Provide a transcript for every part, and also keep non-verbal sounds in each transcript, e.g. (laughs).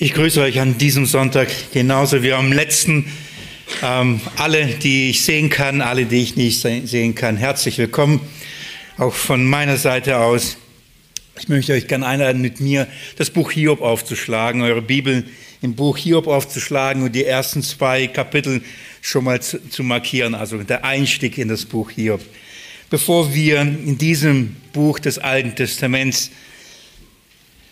Ich grüße euch an diesem Sonntag genauso wie am letzten. Ähm, alle, die ich sehen kann, alle, die ich nicht sehen kann, herzlich willkommen. Auch von meiner Seite aus. Ich möchte euch gerne einladen, mit mir das Buch Hiob aufzuschlagen, eure Bibel im Buch Hiob aufzuschlagen und die ersten zwei Kapitel schon mal zu, zu markieren, also der Einstieg in das Buch Hiob. Bevor wir in diesem Buch des Alten Testaments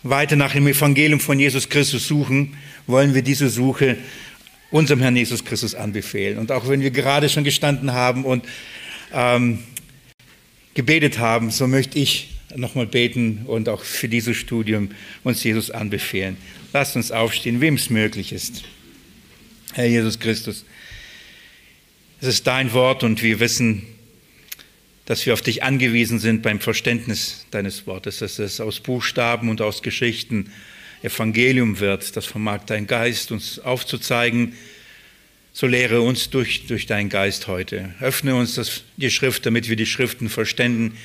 weiter nach dem Evangelium von Jesus Christus suchen, wollen wir diese Suche unserem Herrn Jesus Christus anbefehlen. Und auch wenn wir gerade schon gestanden haben und ähm, gebetet haben, so möchte ich nochmal beten und auch für dieses Studium uns Jesus anbefehlen. Lasst uns aufstehen, wem es möglich ist. Herr Jesus Christus, es ist dein Wort und wir wissen, dass wir auf dich angewiesen sind beim Verständnis deines Wortes, dass es aus Buchstaben und aus Geschichten Evangelium wird. Das vermag dein Geist uns aufzuzeigen. So lehre uns durch, durch deinen Geist heute. Öffne uns das, die Schrift, damit wir die Schriften verstehen,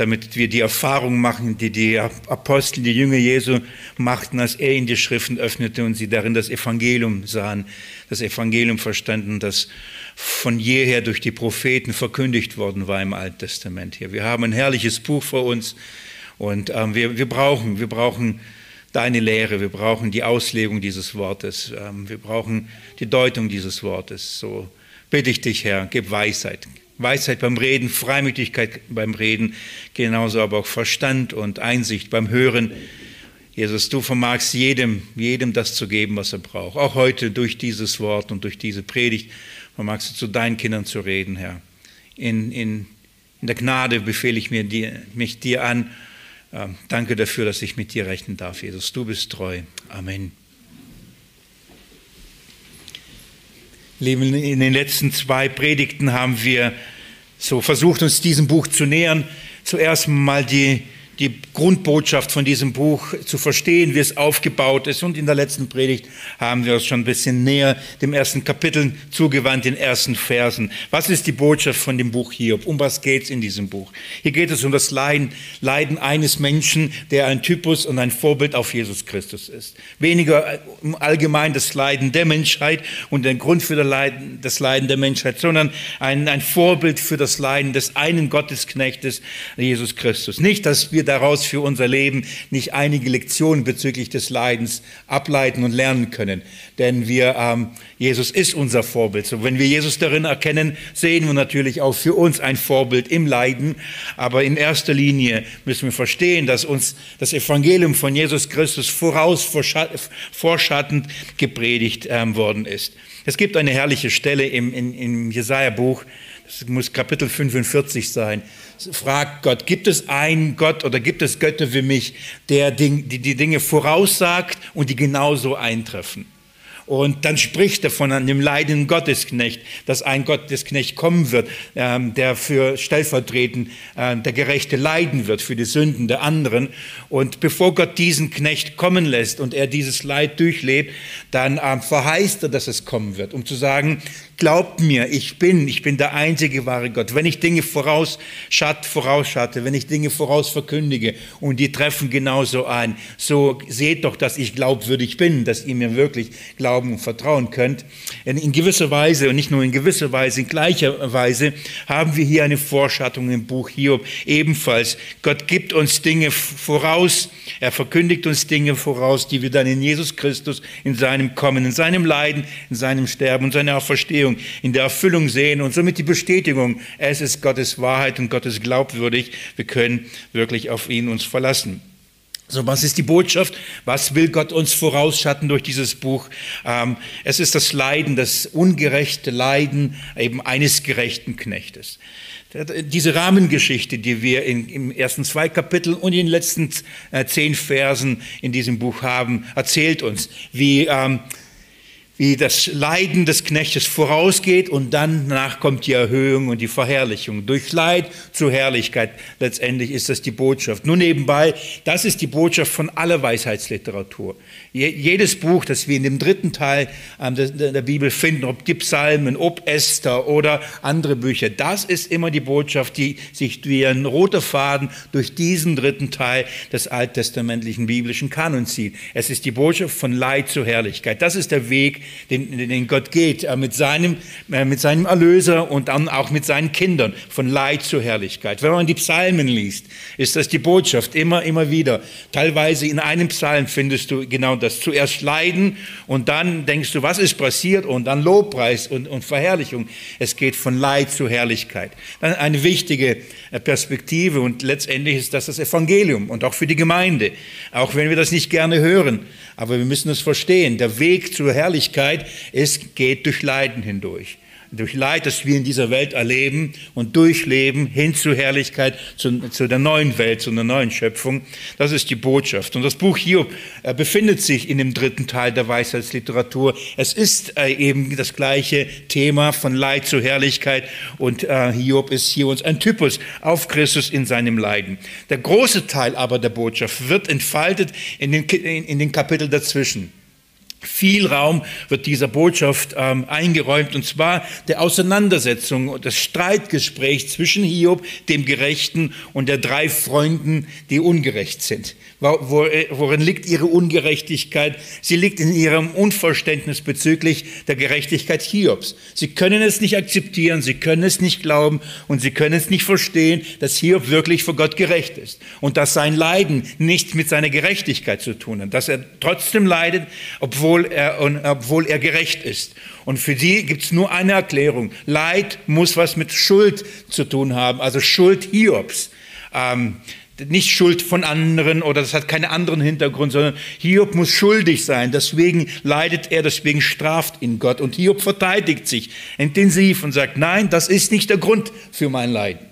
damit wir die Erfahrung machen, die die Apostel, die Jünger Jesu machten, als er in die Schriften öffnete und sie darin das Evangelium sahen, das Evangelium verstanden, das von jeher durch die Propheten verkündigt worden war im Alten Testament hier. Wir haben ein herrliches Buch vor uns und ähm, wir, wir, brauchen, wir brauchen deine Lehre, wir brauchen die Auslegung dieses Wortes, ähm, wir brauchen die Deutung dieses Wortes. So bitte ich dich, Herr, gib Weisheit. Weisheit beim Reden, Freimütigkeit beim Reden, genauso aber auch Verstand und Einsicht beim Hören. Jesus, du vermagst jedem, jedem das zu geben, was er braucht. Auch heute durch dieses Wort und durch diese Predigt vermagst du zu deinen Kindern zu reden, Herr. In, in, in der Gnade befehle ich mir dir, mich dir an. Ähm, danke dafür, dass ich mit dir rechnen darf, Jesus. Du bist treu. Amen. In den letzten zwei Predigten haben wir so versucht, uns diesem Buch zu nähern. Zuerst mal die die Grundbotschaft von diesem Buch zu verstehen, wie es aufgebaut ist. Und in der letzten Predigt haben wir uns schon ein bisschen näher dem ersten Kapitel zugewandt, den ersten Versen. Was ist die Botschaft von dem Buch Hiob? Um was geht es in diesem Buch? Hier geht es um das Leiden, Leiden eines Menschen, der ein Typus und ein Vorbild auf Jesus Christus ist. Weniger allgemein das Leiden der Menschheit und den Grund für das Leiden, das Leiden der Menschheit, sondern ein, ein Vorbild für das Leiden des einen Gottesknechtes, Jesus Christus. Nicht, dass wir daraus für unser Leben nicht einige Lektionen bezüglich des Leidens ableiten und lernen können. Denn wir, ähm, Jesus ist unser Vorbild. So, wenn wir Jesus darin erkennen, sehen wir natürlich auch für uns ein Vorbild im Leiden. Aber in erster Linie müssen wir verstehen, dass uns das Evangelium von Jesus Christus voraus vorschattend gepredigt ähm, worden ist. Es gibt eine herrliche Stelle im, im, im Jesaja-Buch, das muss Kapitel 45 sein, fragt Gott, gibt es einen Gott oder gibt es Götter wie mich, der die, Dinge voraussagt und die genauso eintreffen? Und dann spricht er von einem leidenden Gottesknecht, dass ein Gottesknecht kommen wird, ähm, der für stellvertretend äh, der Gerechte leiden wird für die Sünden der anderen. Und bevor Gott diesen Knecht kommen lässt und er dieses Leid durchlebt, dann ähm, verheißt er, dass es kommen wird, um zu sagen, Glaubt mir, ich bin, ich bin der einzige wahre Gott. Wenn ich Dinge vorausschatte, vorausschatte, wenn ich Dinge vorausverkündige und die treffen genauso ein, so seht doch, dass ich glaubwürdig bin, dass ihr mir wirklich glauben und vertrauen könnt. In gewisser Weise und nicht nur in gewisser Weise, in gleicher Weise haben wir hier eine Vorschattung im Buch Hiob ebenfalls. Gott gibt uns Dinge voraus, er verkündigt uns Dinge voraus, die wir dann in Jesus Christus, in seinem Kommen, in seinem Leiden, in seinem Sterben und seiner Auferstehung Auferstehung in der Erfüllung sehen und somit die Bestätigung, es ist Gottes Wahrheit und Gottes glaubwürdig. Wir können wirklich auf ihn uns verlassen. So, was ist die Botschaft? Was will Gott uns vorausschatten durch dieses Buch? Ähm, es ist das Leiden, das ungerechte Leiden eben eines gerechten Knechtes. Diese Rahmengeschichte, die wir in, im ersten zwei Kapiteln und in den letzten äh, zehn Versen in diesem Buch haben, erzählt uns, wie ähm, wie das Leiden des Knechtes vorausgeht und dann danach kommt die Erhöhung und die Verherrlichung. Durch Leid zur Herrlichkeit. Letztendlich ist das die Botschaft. Nur nebenbei, das ist die Botschaft von aller Weisheitsliteratur. Jedes Buch, das wir in dem dritten Teil ähm, der Bibel finden, ob die Psalmen, ob Esther oder andere Bücher, das ist immer die Botschaft, die sich wie ein roter Faden durch diesen dritten Teil des alttestamentlichen biblischen Kanons zieht. Es ist die Botschaft von Leid zur Herrlichkeit. Das ist der Weg, den, den Gott geht, äh, mit seinem, äh, mit seinem Erlöser und dann auch mit seinen Kindern, von Leid zur Herrlichkeit. Wenn man die Psalmen liest, ist das die Botschaft immer, immer wieder. Teilweise in einem Psalm findest du genau das. Zuerst Leiden und dann denkst du, was ist passiert und dann Lobpreis und, und Verherrlichung. Es geht von Leid zur Herrlichkeit. Dann eine wichtige äh, Perspektive und letztendlich ist das das Evangelium und auch für die Gemeinde. Auch wenn wir das nicht gerne hören, aber wir müssen es verstehen. Der Weg zur Herrlichkeit ist, geht durch Leiden hindurch durch Leid, das wir in dieser Welt erleben und durchleben, hin zur Herrlichkeit, zu, zu, der neuen Welt, zu einer neuen Schöpfung. Das ist die Botschaft. Und das Buch Hiob äh, befindet sich in dem dritten Teil der Weisheitsliteratur. Es ist äh, eben das gleiche Thema von Leid zur Herrlichkeit und äh, Hiob ist hier uns ein Typus auf Christus in seinem Leiden. Der große Teil aber der Botschaft wird entfaltet in den, in, in den Kapiteln dazwischen. Viel Raum wird dieser Botschaft ähm, eingeräumt, und zwar der Auseinandersetzung und das Streitgespräch zwischen Hiob, dem Gerechten, und der drei Freunden, die ungerecht sind. Äh, worin liegt ihre Ungerechtigkeit? Sie liegt in ihrem Unverständnis bezüglich der Gerechtigkeit Hiobs. Sie können es nicht akzeptieren, sie können es nicht glauben und sie können es nicht verstehen, dass Hiob wirklich vor Gott gerecht ist und dass sein Leiden nichts mit seiner Gerechtigkeit zu tun hat, dass er trotzdem leidet, obwohl er, obwohl er gerecht ist. Und für die gibt es nur eine Erklärung. Leid muss was mit Schuld zu tun haben, also Schuld Hiobs. Ähm, nicht Schuld von anderen oder das hat keinen anderen Hintergrund, sondern Hiob muss schuldig sein. Deswegen leidet er, deswegen straft ihn Gott. Und Hiob verteidigt sich intensiv und sagt, nein, das ist nicht der Grund für mein Leiden.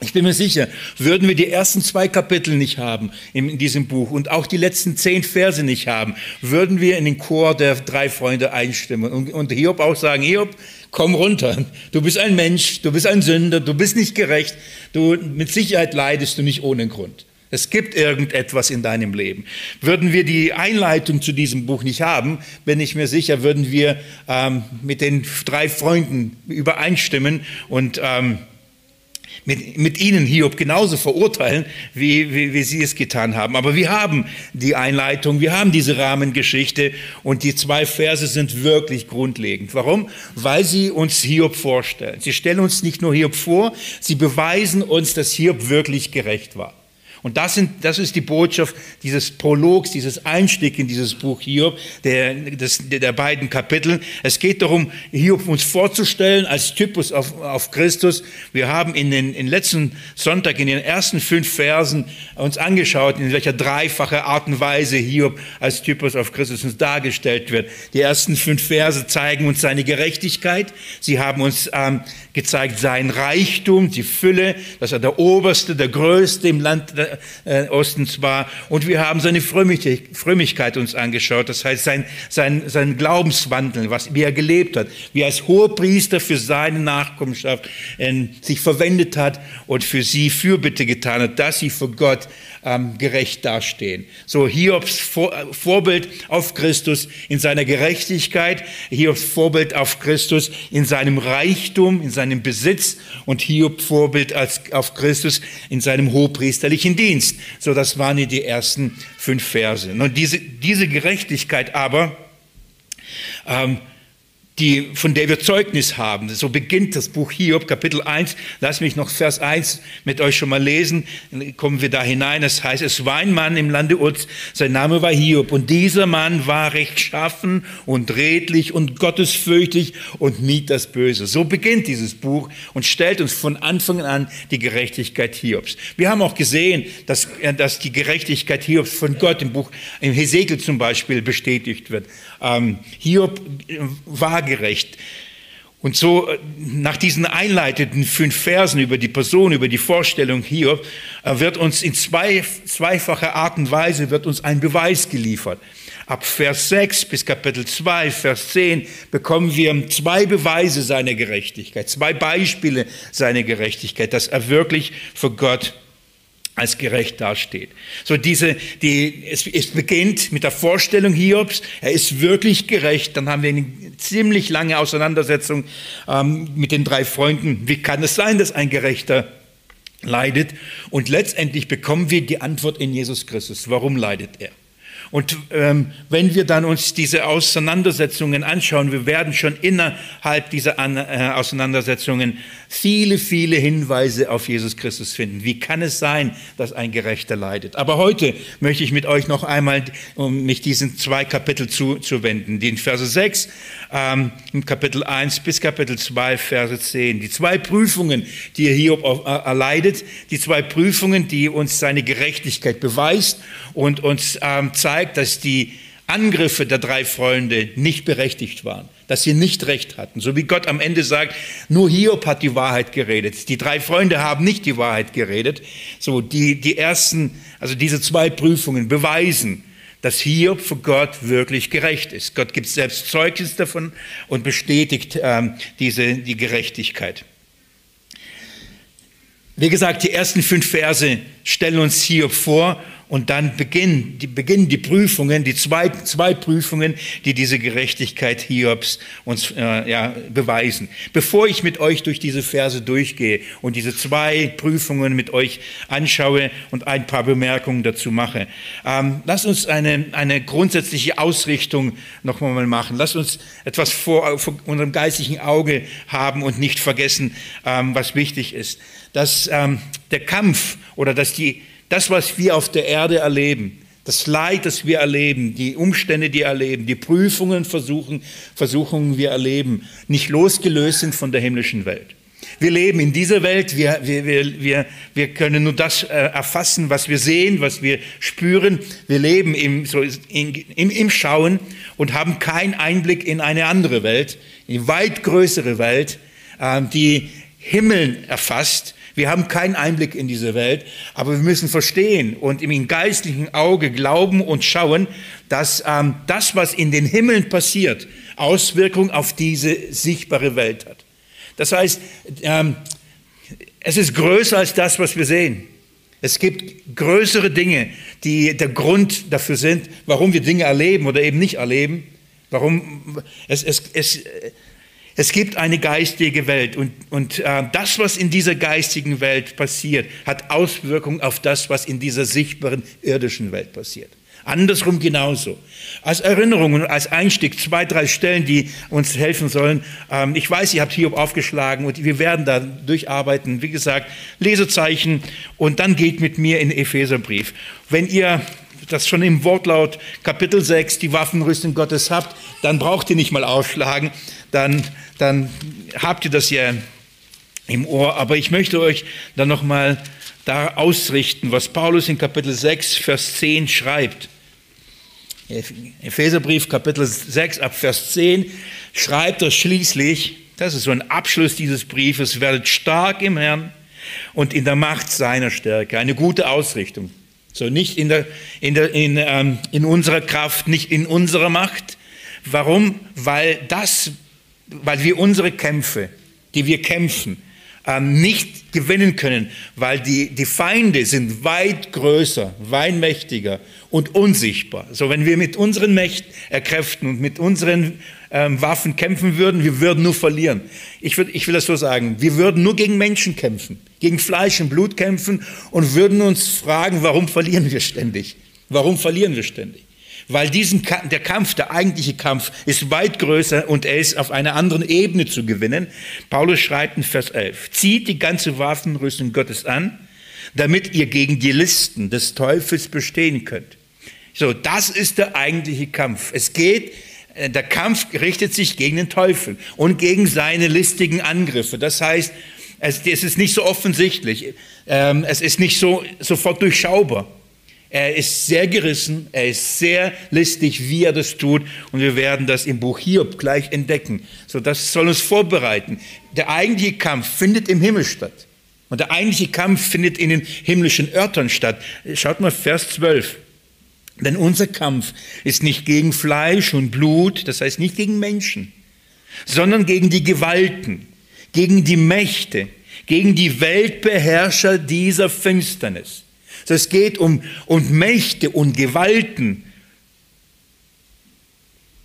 Ich bin mir sicher, würden wir die ersten zwei Kapitel nicht haben in diesem Buch und auch die letzten zehn Verse nicht haben, würden wir in den Chor der drei Freunde einstimmen und, Hiob auch sagen, Hiob, komm runter, du bist ein Mensch, du bist ein Sünder, du bist nicht gerecht, du, mit Sicherheit leidest du nicht ohne Grund. Es gibt irgendetwas in deinem Leben. Würden wir die Einleitung zu diesem Buch nicht haben, bin ich mir sicher, würden wir ähm, mit den drei Freunden übereinstimmen und ähm, mit, mit ihnen Hiob genauso verurteilen, wie, wie, wie sie es getan haben. Aber wir haben die Einleitung, wir haben diese Rahmengeschichte und die zwei Verse sind wirklich grundlegend. Warum? Weil sie uns Hiob vorstellen. Sie stellen uns nicht nur Hiob vor, sie beweisen uns, dass Hiob wirklich gerecht war. Und das, sind, das ist die Botschaft dieses Prologs, dieses Einstieg in dieses Buch Hiob, der, des, der beiden Kapitel. Es geht darum, Hiob uns vorzustellen als Typus auf, auf Christus. Wir haben in den in letzten Sonntag in den ersten fünf Versen uns angeschaut, in welcher dreifache Art und Weise Hiob als Typus auf Christus uns dargestellt wird. Die ersten fünf Verse zeigen uns seine Gerechtigkeit. Sie haben uns ähm, gezeigt sein Reichtum, die Fülle, dass er der Oberste, der Größte im Land äh, Ostens war. Und wir haben seine Frömmigkeit uns angeschaut, das heißt sein, sein, sein Glaubenswandel, was, wie er gelebt hat, wie er als Hohepriester für seine Nachkommenschaft äh, sich verwendet hat und für sie Fürbitte getan hat, dass sie vor Gott ähm, gerecht dastehen. So Hiobs Vor Vorbild auf Christus in seiner Gerechtigkeit, Hiobs Vorbild auf Christus in seinem Reichtum, in seinem Besitz und Hiob Vorbild als, auf Christus in seinem hohepriesterlichen Dienst. So, das waren die ersten fünf Verse. Und diese, diese Gerechtigkeit aber, ähm, die, von der wir Zeugnis haben. So beginnt das Buch Hiob, Kapitel 1. Lass mich noch Vers 1 mit euch schon mal lesen. Dann kommen wir da hinein. Es heißt, es war ein Mann im Lande Uz, sein Name war Hiob. Und dieser Mann war rechtschaffen und redlich und gottesfürchtig und mied das Böse. So beginnt dieses Buch und stellt uns von Anfang an die Gerechtigkeit Hiobs. Wir haben auch gesehen, dass, dass die Gerechtigkeit Hiobs von Gott im Buch, im Hesekiel zum Beispiel bestätigt wird. Ähm, Hiob war gerecht. Und so äh, nach diesen einleitenden fünf Versen über die Person, über die Vorstellung hier, äh, wird uns in zwei, zweifacher Art und Weise wird uns ein Beweis geliefert. Ab Vers 6 bis Kapitel 2, Vers 10 bekommen wir zwei Beweise seiner Gerechtigkeit, zwei Beispiele seiner Gerechtigkeit, dass er wirklich für Gott als gerecht dasteht. So diese, die, es, es beginnt mit der Vorstellung Hiobs, er ist wirklich gerecht. Dann haben wir eine ziemlich lange Auseinandersetzung ähm, mit den drei Freunden. Wie kann es sein, dass ein Gerechter leidet? Und letztendlich bekommen wir die Antwort in Jesus Christus. Warum leidet er? Und ähm, wenn wir dann uns diese Auseinandersetzungen anschauen, wir werden schon innerhalb dieser An äh, Auseinandersetzungen viele, viele Hinweise auf Jesus Christus finden. Wie kann es sein, dass ein Gerechter leidet? Aber heute möchte ich mit euch noch einmal, um mich diesen zwei Kapitel zuzuwenden, den Verse 6, ähm, Kapitel 1 bis Kapitel 2, Verse 10. Die zwei Prüfungen, die er hier erleidet, die zwei Prüfungen, die uns seine Gerechtigkeit beweist und uns ähm, zeigt, dass die Angriffe der drei Freunde nicht berechtigt waren, dass sie nicht recht hatten. So wie Gott am Ende sagt, nur Hiob hat die Wahrheit geredet. Die drei Freunde haben nicht die Wahrheit geredet. So, die, die ersten, also diese zwei Prüfungen beweisen, dass Hiob für Gott wirklich gerecht ist. Gott gibt selbst Zeugnis davon und bestätigt ähm, diese, die Gerechtigkeit. Wie gesagt, die ersten fünf Verse stellen uns Hiob vor und dann beginnen die, beginnen die Prüfungen, die zwei, zwei Prüfungen, die diese Gerechtigkeit Hiobs uns äh, ja, beweisen. Bevor ich mit euch durch diese Verse durchgehe und diese zwei Prüfungen mit euch anschaue und ein paar Bemerkungen dazu mache, ähm, lasst uns eine, eine grundsätzliche Ausrichtung noch einmal machen. Lasst uns etwas vor, vor unserem geistigen Auge haben und nicht vergessen, ähm, was wichtig ist. Dass ähm, der Kampf oder dass die das, was wir auf der Erde erleben, das Leid, das wir erleben, die Umstände, die wir erleben, die Prüfungen, Versuchen, Versuchungen, wir erleben, nicht losgelöst sind von der himmlischen Welt. Wir leben in dieser Welt, wir, wir, wir, wir, wir können nur das äh, erfassen, was wir sehen, was wir spüren. Wir leben im, so im, im Schauen und haben keinen Einblick in eine andere Welt, eine weit größere Welt, äh, die Himmel erfasst wir haben keinen Einblick in diese Welt, aber wir müssen verstehen und im geistlichen Auge glauben und schauen, dass ähm, das, was in den Himmeln passiert, Auswirkungen auf diese sichtbare Welt hat. Das heißt, ähm, es ist größer als das, was wir sehen. Es gibt größere Dinge, die der Grund dafür sind, warum wir Dinge erleben oder eben nicht erleben. Warum es, es, es, es gibt eine geistige Welt und, und äh, das, was in dieser geistigen Welt passiert, hat Auswirkungen auf das, was in dieser sichtbaren irdischen Welt passiert. Andersrum genauso. Als Erinnerung und als Einstieg zwei, drei Stellen, die uns helfen sollen. Ähm, ich weiß, ihr habt Hiob aufgeschlagen und wir werden da durcharbeiten. Wie gesagt, Lesezeichen und dann geht mit mir in den Epheserbrief. Wenn ihr das schon im Wortlaut Kapitel 6 die Waffenrüstung Gottes habt, dann braucht ihr nicht mal aufschlagen, dann, dann habt ihr das ja im Ohr. Aber ich möchte euch dann nochmal da ausrichten, was Paulus in Kapitel 6, Vers 10 schreibt. Epheserbrief Kapitel 6 ab Vers 10 schreibt er schließlich, das ist so ein Abschluss dieses Briefes, werdet stark im Herrn und in der Macht seiner Stärke. Eine gute Ausrichtung. So nicht in, der, in, der, in, ähm, in unserer Kraft, nicht in unserer Macht. Warum? Weil das, weil wir unsere Kämpfe, die wir kämpfen, ähm, nicht gewinnen können, weil die, die Feinde sind weit größer, weit mächtiger und unsichtbar. So, wenn wir mit unseren Mächten erkräften und mit unseren ähm, Waffen kämpfen würden, wir würden nur verlieren. Ich, würd, ich will das so sagen, wir würden nur gegen Menschen kämpfen, gegen Fleisch und Blut kämpfen und würden uns fragen, warum verlieren wir ständig? Warum verlieren wir ständig? Weil diesen, der Kampf, der eigentliche Kampf, ist weit größer und er ist auf einer anderen Ebene zu gewinnen. Paulus schreibt in Vers 11, zieht die ganze Waffenrüstung Gottes an, damit ihr gegen die Listen des Teufels bestehen könnt. So, das ist der eigentliche Kampf. Es geht äh, der Kampf richtet sich gegen den Teufel und gegen seine listigen Angriffe. Das heißt, es, ist nicht so offensichtlich, ähm, es ist nicht so sofort durchschaubar. Er ist sehr gerissen, er ist sehr listig, wie er das tut, und wir werden das im Buch Hiob gleich entdecken. So, das soll uns vorbereiten. Der eigentliche Kampf findet im Himmel statt. Und der eigentliche Kampf findet in den himmlischen Örtern statt. Schaut mal Vers 12. Denn unser Kampf ist nicht gegen Fleisch und Blut, das heißt nicht gegen Menschen, sondern gegen die Gewalten, gegen die Mächte, gegen die Weltbeherrscher dieser Finsternis. Es geht um, um Mächte und Gewalten,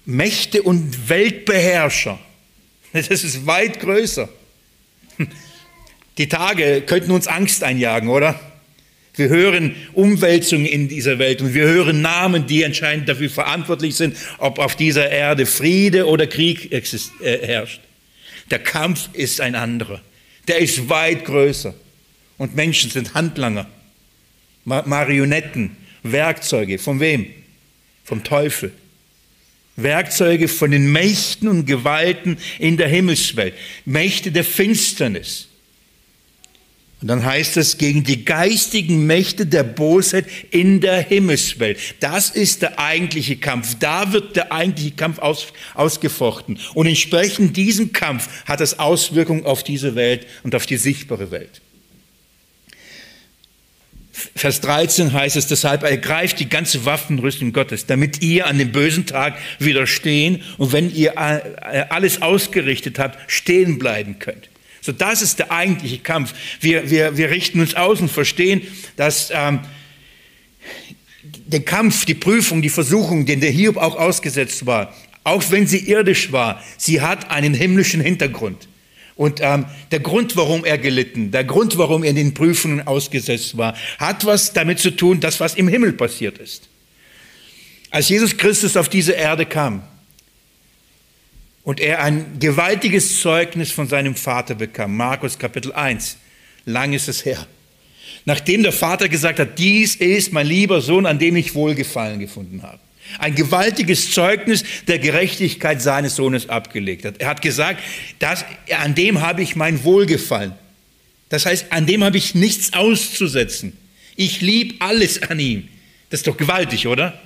Mächte und Weltbeherrscher. (laughs) Das ist weit größer. (laughs) Die Tage könnten uns Angst einjagen, oder? Wir hören Umwälzungen in dieser Welt und wir hören Namen, die anscheinend dafür verantwortlich sind, ob auf dieser Erde Friede oder Krieg äh, herrscht. Der Kampf ist ein anderer. Der ist weit größer. Und Menschen sind Handlanger, Marionetten, Werkzeuge. Von wem? Vom Teufel. Werkzeuge von den Mächten und Gewalten in der Himmelswelt. Mächte der Finsternis. Und dann heißt es gegen die geistigen Mächte der Bosheit in der Himmelswelt. Das ist der eigentliche Kampf. Da wird der eigentliche Kampf aus, ausgefochten. Und entsprechend diesem Kampf hat es Auswirkungen auf diese Welt und auf die sichtbare Welt. Vers 13 heißt es deshalb, ergreift die ganze Waffenrüstung Gottes, damit ihr an dem bösen Tag widerstehen und wenn ihr alles ausgerichtet habt, stehen bleiben könnt. So, das ist der eigentliche Kampf. Wir, wir, wir richten uns aus und verstehen, dass ähm, der Kampf, die Prüfung, die Versuchung, den der Hiob auch ausgesetzt war, auch wenn sie irdisch war, sie hat einen himmlischen Hintergrund. Und ähm, der Grund, warum er gelitten, der Grund, warum er in den Prüfungen ausgesetzt war, hat was damit zu tun, das, was im Himmel passiert ist. Als Jesus Christus auf diese Erde kam, und er ein gewaltiges Zeugnis von seinem Vater bekam. Markus Kapitel 1. Lang ist es her. Nachdem der Vater gesagt hat, dies ist mein lieber Sohn, an dem ich Wohlgefallen gefunden habe. Ein gewaltiges Zeugnis der Gerechtigkeit seines Sohnes abgelegt hat. Er hat gesagt, dass, an dem habe ich mein Wohlgefallen. Das heißt, an dem habe ich nichts auszusetzen. Ich liebe alles an ihm. Das ist doch gewaltig, oder?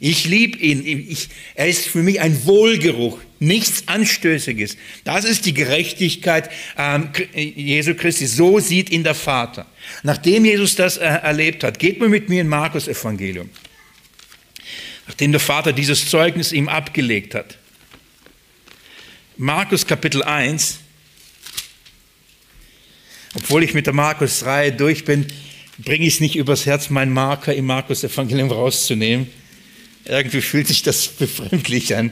Ich liebe ihn. Ich, er ist für mich ein Wohlgeruch, nichts Anstößiges. Das ist die Gerechtigkeit ähm, Jesu Christi. So sieht ihn der Vater. Nachdem Jesus das äh, erlebt hat, geht man mit mir in Markus Evangelium. Nachdem der Vater dieses Zeugnis ihm abgelegt hat. Markus Kapitel 1. Obwohl ich mit der Markus-Reihe durch bin, bringe ich es nicht übers Herz, meinen Marker im Markus Evangelium rauszunehmen. Irgendwie fühlt sich das (laughs) befremdlich an.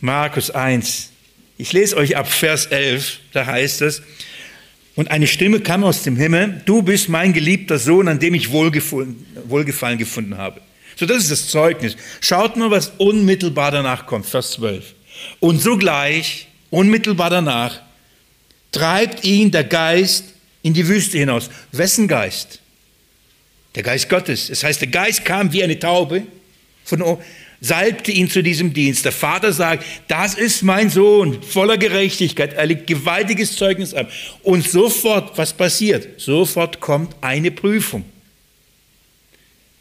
Markus 1. Ich lese euch ab Vers 11, da heißt es, und eine Stimme kam aus dem Himmel, du bist mein geliebter Sohn, an dem ich Wohlgefallen gefunden habe. So, das ist das Zeugnis. Schaut mal, was unmittelbar danach kommt, Vers 12. Und sogleich, unmittelbar danach, treibt ihn der Geist in die Wüste hinaus. Wessen Geist? Der Geist Gottes. Das heißt, der Geist kam wie eine Taube von salbte ihn zu diesem Dienst. Der Vater sagt, das ist mein Sohn, voller Gerechtigkeit. Er legt gewaltiges Zeugnis ab. Und sofort, was passiert? Sofort kommt eine Prüfung.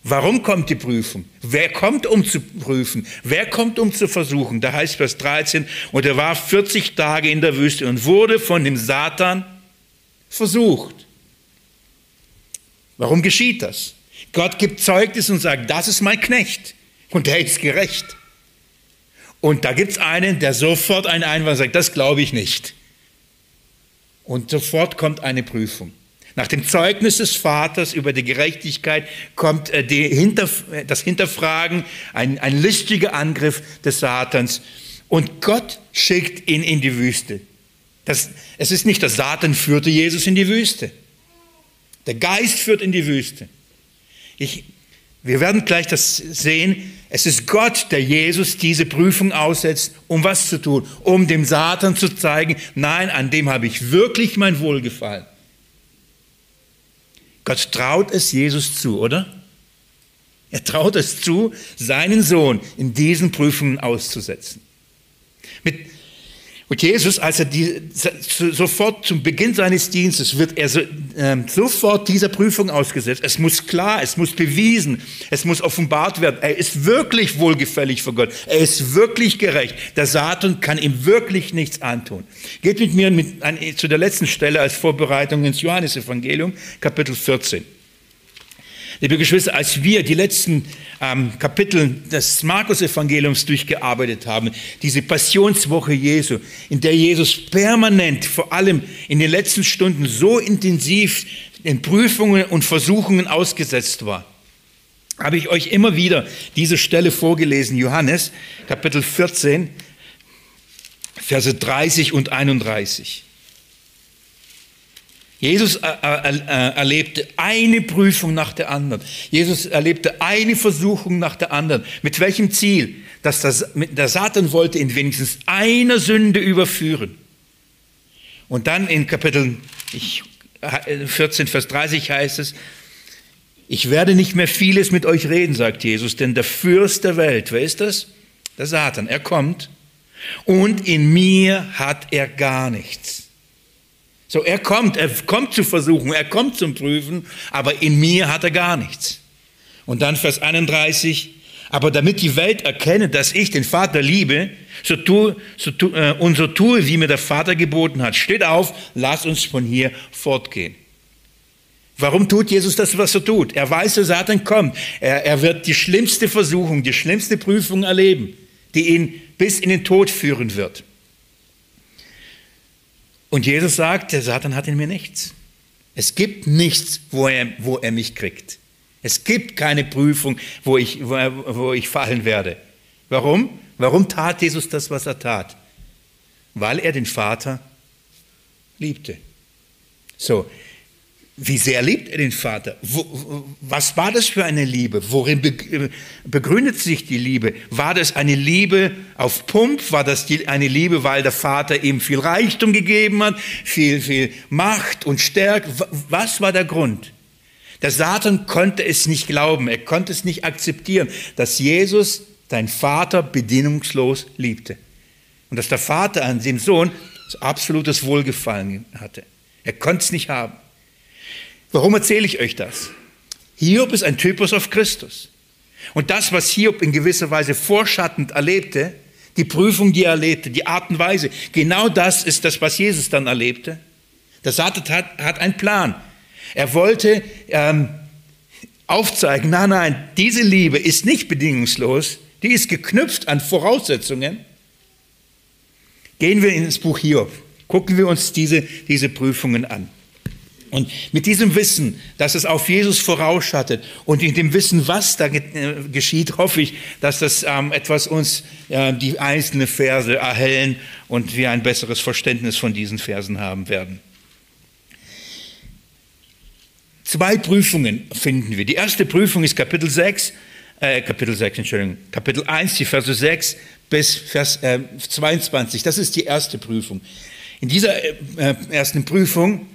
Warum kommt die Prüfung? Wer kommt, um zu prüfen? Wer kommt, um zu versuchen? Da heißt Vers 13, und er war 40 Tage in der Wüste und wurde von dem Satan versucht. Warum geschieht das? Gott gibt Zeugnis und sagt, das ist mein Knecht und der ist gerecht. Und da gibt es einen, der sofort einen Einwand sagt, das glaube ich nicht. Und sofort kommt eine Prüfung. Nach dem Zeugnis des Vaters über die Gerechtigkeit kommt äh, die Hinter, das Hinterfragen, ein, ein listiger Angriff des Satans. Und Gott schickt ihn in die Wüste. Das, es ist nicht, der Satan führte Jesus in die Wüste. Der Geist führt in die Wüste. Ich, wir werden gleich das sehen. Es ist Gott, der Jesus diese Prüfung aussetzt, um was zu tun? Um dem Satan zu zeigen, nein, an dem habe ich wirklich mein Wohlgefallen. Gott traut es Jesus zu, oder? Er traut es zu, seinen Sohn in diesen Prüfungen auszusetzen. Mit, und Jesus, als er die, sofort zum Beginn seines Dienstes wird er so, äh, sofort dieser Prüfung ausgesetzt. Es muss klar, es muss bewiesen, es muss offenbart werden. Er ist wirklich wohlgefällig vor Gott. Er ist wirklich gerecht. Der Satan kann ihm wirklich nichts antun. Geht mit mir mit, an, zu der letzten Stelle als Vorbereitung ins Johannesevangelium, Kapitel 14. Liebe Geschwister, als wir die letzten ähm, Kapitel des Markus-Evangeliums durchgearbeitet haben, diese Passionswoche Jesu, in der Jesus permanent, vor allem in den letzten Stunden, so intensiv in Prüfungen und Versuchungen ausgesetzt war, habe ich euch immer wieder diese Stelle vorgelesen, Johannes, Kapitel 14, Verse 30 und 31. Jesus äh, äh, äh, erlebte eine Prüfung nach der anderen. Jesus erlebte eine Versuchung nach der anderen. Mit welchem Ziel? Dass das, der Satan wollte ihn wenigstens einer Sünde überführen. Und dann in Kapitel 14, Vers 30 heißt es, ich werde nicht mehr vieles mit euch reden, sagt Jesus, denn der Fürst der Welt, wer ist das? Der Satan, er kommt und in mir hat er gar nichts. So, er kommt, er kommt zu versuchen, er kommt zum Prüfen, aber in mir hat er gar nichts. Und dann Vers 31, aber damit die Welt erkenne, dass ich den Vater liebe, so tue, so tue, äh, und so tue, wie mir der Vater geboten hat. Steht auf, lass uns von hier fortgehen. Warum tut Jesus das, was er tut? Er weiß, der Satan kommt. Er, er wird die schlimmste Versuchung, die schlimmste Prüfung erleben, die ihn bis in den Tod führen wird. Und Jesus sagt, der Satan hat in mir nichts. Es gibt nichts, wo er, wo er mich kriegt. Es gibt keine Prüfung, wo ich, wo, wo ich fallen werde. Warum? Warum tat Jesus das, was er tat? Weil er den Vater liebte. So, wie sehr liebt er den Vater? Wo, was war das für eine Liebe? Worin begründet sich die Liebe? War das eine Liebe auf Pump? War das die, eine Liebe, weil der Vater ihm viel Reichtum gegeben hat, viel, viel Macht und Stärke? Was war der Grund? Der Satan konnte es nicht glauben, er konnte es nicht akzeptieren, dass Jesus, dein Vater, bedingungslos liebte. Und dass der Vater an dem Sohn absolutes Wohlgefallen hatte. Er konnte es nicht haben. Warum erzähle ich euch das? Hiob ist ein Typus auf Christus. Und das, was Hiob in gewisser Weise vorschattend erlebte, die Prüfung, die er erlebte, die Art und Weise, genau das ist das, was Jesus dann erlebte. Der Satan hat, hat einen Plan. Er wollte ähm, aufzeigen, nein, nein, diese Liebe ist nicht bedingungslos, die ist geknüpft an Voraussetzungen. Gehen wir ins Buch Hiob, gucken wir uns diese, diese Prüfungen an. Und mit diesem Wissen, dass es auf Jesus vorausschattet und in dem Wissen, was da äh, geschieht, hoffe ich, dass das ähm, etwas uns äh, die einzelnen Verse erhellen und wir ein besseres Verständnis von diesen Versen haben werden. Zwei Prüfungen finden wir. Die erste Prüfung ist Kapitel 6, äh, Kapitel 6, Entschuldigung, Kapitel 1, die Verse 6 bis Vers äh, 22. Das ist die erste Prüfung. In dieser äh, äh ersten Prüfung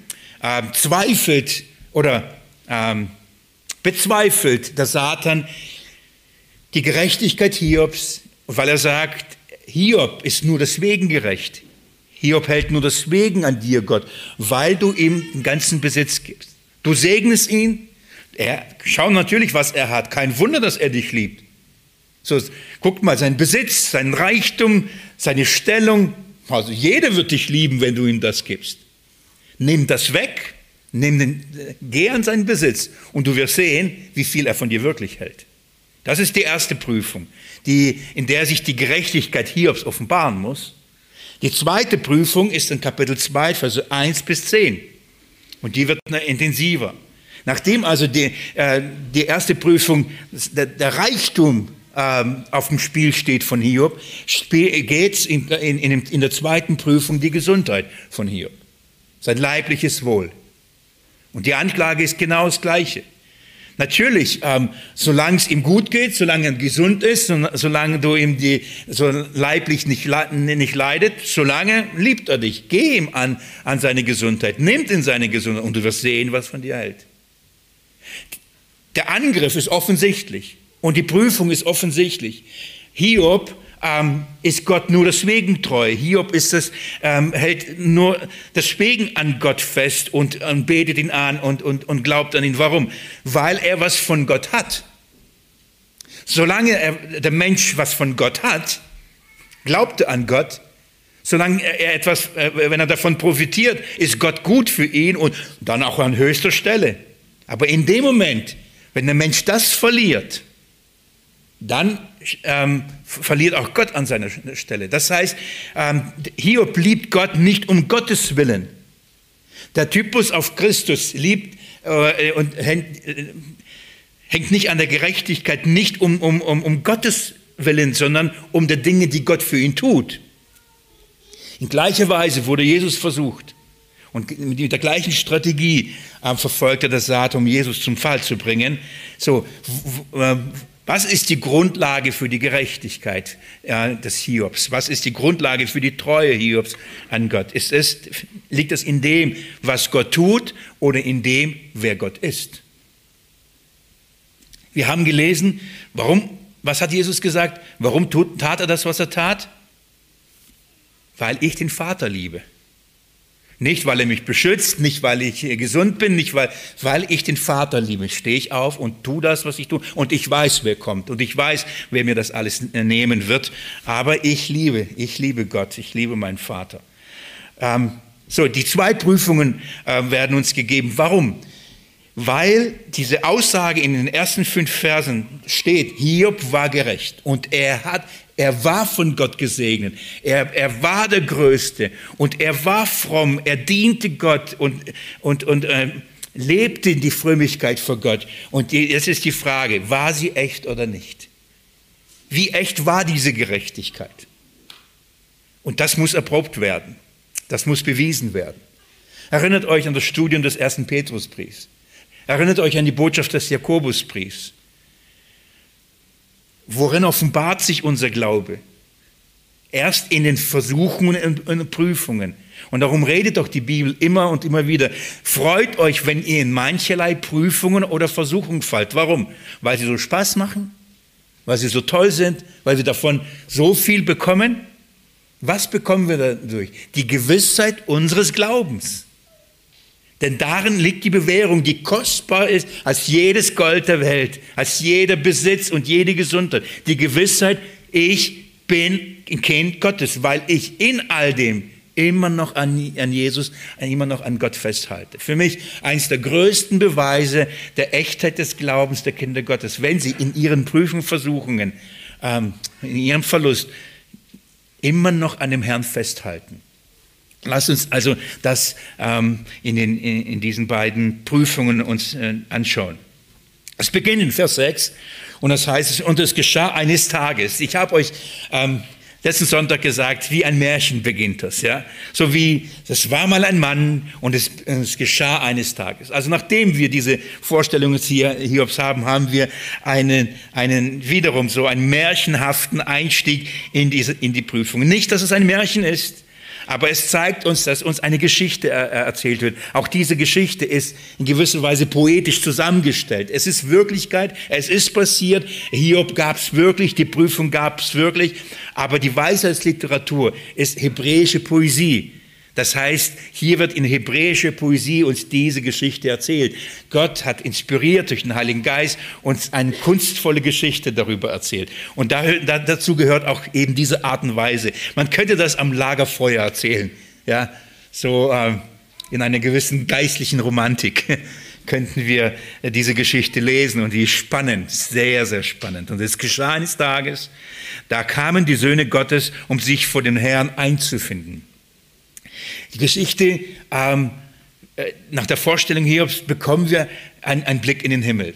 äh, zweifelt oder ähm, bezweifelt der Satan die Gerechtigkeit Hiobs, weil er sagt, Hiob ist nur deswegen gerecht. Hiob hält nur deswegen an dir, Gott, weil du ihm den ganzen Besitz gibst. Du segnest ihn. Er, schau natürlich, was er hat. Kein Wunder, dass er dich liebt. So, guck mal, sein Besitz, sein Reichtum, seine Stellung. Also jeder wird dich lieben, wenn du ihm das gibst. Nimm das weg, nimm den, geh an seinen Besitz und du wirst sehen, wie viel er von dir wirklich hält. Das ist die erste Prüfung, die, in der sich die Gerechtigkeit Hiobs offenbaren muss. Die zweite Prüfung ist in Kapitel 2, Verse 1 bis 10. Und die wird intensiver. Nachdem also die, äh, die erste Prüfung, der, der Reichtum ähm, auf dem Spiel steht von Hiob, geht es in, in, in der zweiten Prüfung die Gesundheit von Hiob sein leibliches Wohl. Und die Anklage ist genau das Gleiche. Natürlich, ähm, solange es ihm gut geht, solange er gesund ist, solange du ihm die, so leiblich nicht, nicht leidet, solange liebt er dich. Geh ihm an, an seine Gesundheit, nimmt in seine Gesundheit und du wirst sehen, was von dir hält. Der Angriff ist offensichtlich und die Prüfung ist offensichtlich. Hiob ähm, ist Gott nur deswegen treu. Hiob ist das, ähm, hält nur deswegen an Gott fest und, und betet ihn an und, und, und glaubt an ihn. Warum? Weil er was von Gott hat. Solange er, der Mensch was von Gott hat, glaubt er an Gott, solange er etwas, äh, wenn er davon profitiert, ist Gott gut für ihn und dann auch an höchster Stelle. Aber in dem Moment, Wenn der Mensch das verliert, dann ähm, verliert auch Gott an seiner Stelle. Das heißt, ähm, Hiob liebt Gott nicht um Gottes Willen. Der Typus auf Christus liebt äh, und hängt, äh, hängt, nicht an der Gerechtigkeit, nicht um, um, um, um Gottes Willen, sondern um die Dinge, die Gott für ihn tut. In gleicher Weise wurde Jesus versucht. Und mit der gleichen Strategie äh, verfolgt er das Saat, um Jesus zum Fall zu bringen. So, äh, was ist die Grundlage für die Gerechtigkeit ja, des Hiobs? Was ist die Grundlage für die Treue Hiobs an Gott? Ist es, liegt es in dem, was Gott tut oder in dem, wer Gott ist? Wir haben gelesen, warum, was hat Jesus gesagt? Warum tut, tat er das, was er tat? Weil ich den Vater liebe. Nicht, weil er mich beschützt, nicht, weil ich gesund bin, nicht, weil, weil ich den Vater liebe. Stehe ich auf und tue das, was ich tue. Und ich weiß, wer kommt. Und ich weiß, wer mir das alles nehmen wird. Aber ich liebe, ich liebe Gott. Ich liebe meinen Vater. Ähm, so, die zwei Prüfungen äh, werden uns gegeben. Warum? Weil diese Aussage in den ersten fünf Versen steht, Hiob war gerecht und er hat er war von Gott gesegnet. Er, er war der Größte und er war fromm. Er diente Gott und, und, und äh, lebte in die Frömmigkeit vor Gott. Und jetzt ist die Frage, war sie echt oder nicht? Wie echt war diese Gerechtigkeit? Und das muss erprobt werden. Das muss bewiesen werden. Erinnert euch an das Studium des ersten Petrusbriefs. Erinnert euch an die Botschaft des Jakobusbriefs. Worin offenbart sich unser Glaube? Erst in den Versuchungen und Prüfungen. Und darum redet doch die Bibel immer und immer wieder. Freut euch, wenn ihr in mancherlei Prüfungen oder Versuchungen fallt. Warum? Weil sie so Spaß machen? Weil sie so toll sind? Weil wir davon so viel bekommen? Was bekommen wir dadurch? Die Gewissheit unseres Glaubens. Denn darin liegt die Bewährung, die kostbar ist als jedes Gold der Welt, als jeder Besitz und jede Gesundheit. Die Gewissheit, ich bin ein Kind Gottes, weil ich in all dem immer noch an, an Jesus, immer noch an Gott festhalte. Für mich eines der größten Beweise der Echtheit des Glaubens der Kinder Gottes, wenn sie in ihren Prüfungsversuchungen, ähm, in ihrem Verlust immer noch an dem Herrn festhalten. Lass uns also das ähm, in, den, in, in, diesen beiden Prüfungen uns äh, anschauen. Es beginnt in Vers 6 und das heißt, und es geschah eines Tages. Ich habe euch ähm, letzten Sonntag gesagt, wie ein Märchen beginnt das. Ja? So wie, das war mal ein Mann und es, es geschah eines Tages. Also nachdem wir diese Vorstellung hier, Hiobs haben, haben wir einen, einen wiederum so einen märchenhaften Einstieg in, diese, in die Prüfung. Nicht, dass es ein Märchen ist, aber es zeigt uns, dass uns eine Geschichte erzählt wird. Auch diese Geschichte ist in gewisser Weise poetisch zusammengestellt. Es ist Wirklichkeit, es ist passiert. Hiob gab es wirklich, die Prüfung gab es wirklich. Aber die Weisheitsliteratur ist hebräische Poesie. Das heißt, hier wird in hebräischer Poesie uns diese Geschichte erzählt. Gott hat inspiriert durch den Heiligen Geist uns eine kunstvolle Geschichte darüber erzählt. Und dazu gehört auch eben diese Art und Weise. Man könnte das am Lagerfeuer erzählen, ja, so äh, in einer gewissen geistlichen Romantik (laughs) könnten wir diese Geschichte lesen und die ist spannend, sehr, sehr spannend. Und es geschah eines Tages, da kamen die Söhne Gottes, um sich vor den Herrn einzufinden. Die Geschichte, ähm, äh, nach der Vorstellung Hiobs bekommen wir einen, einen Blick in den Himmel.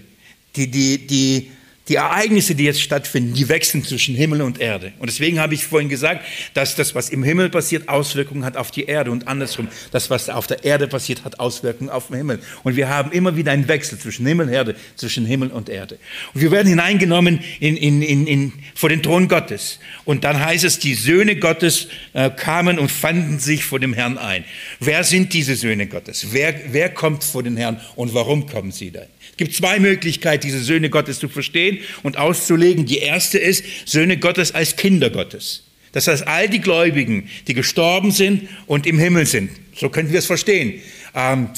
Die, die, die, die Ereignisse, die jetzt stattfinden, die wechseln zwischen Himmel und Erde. Und deswegen habe ich vorhin gesagt, dass das, was im Himmel passiert, Auswirkungen hat auf die Erde und andersrum, das, was auf der Erde passiert, hat Auswirkungen auf den Himmel. Und wir haben immer wieder einen Wechsel zwischen Himmel und Erde, zwischen Himmel und Erde. Und wir werden hineingenommen in, in, in, in, vor den Thron Gottes. Und dann heißt es, die Söhne Gottes äh, kamen und fanden sich vor dem Herrn ein. Wer sind diese Söhne Gottes? Wer, wer kommt vor den Herrn und warum kommen sie da? Gibt zwei Möglichkeiten, diese Söhne Gottes zu verstehen und auszulegen. Die erste ist Söhne Gottes als Kinder Gottes. Das heißt, all die Gläubigen, die gestorben sind und im Himmel sind. So könnten wir es verstehen. Ähm,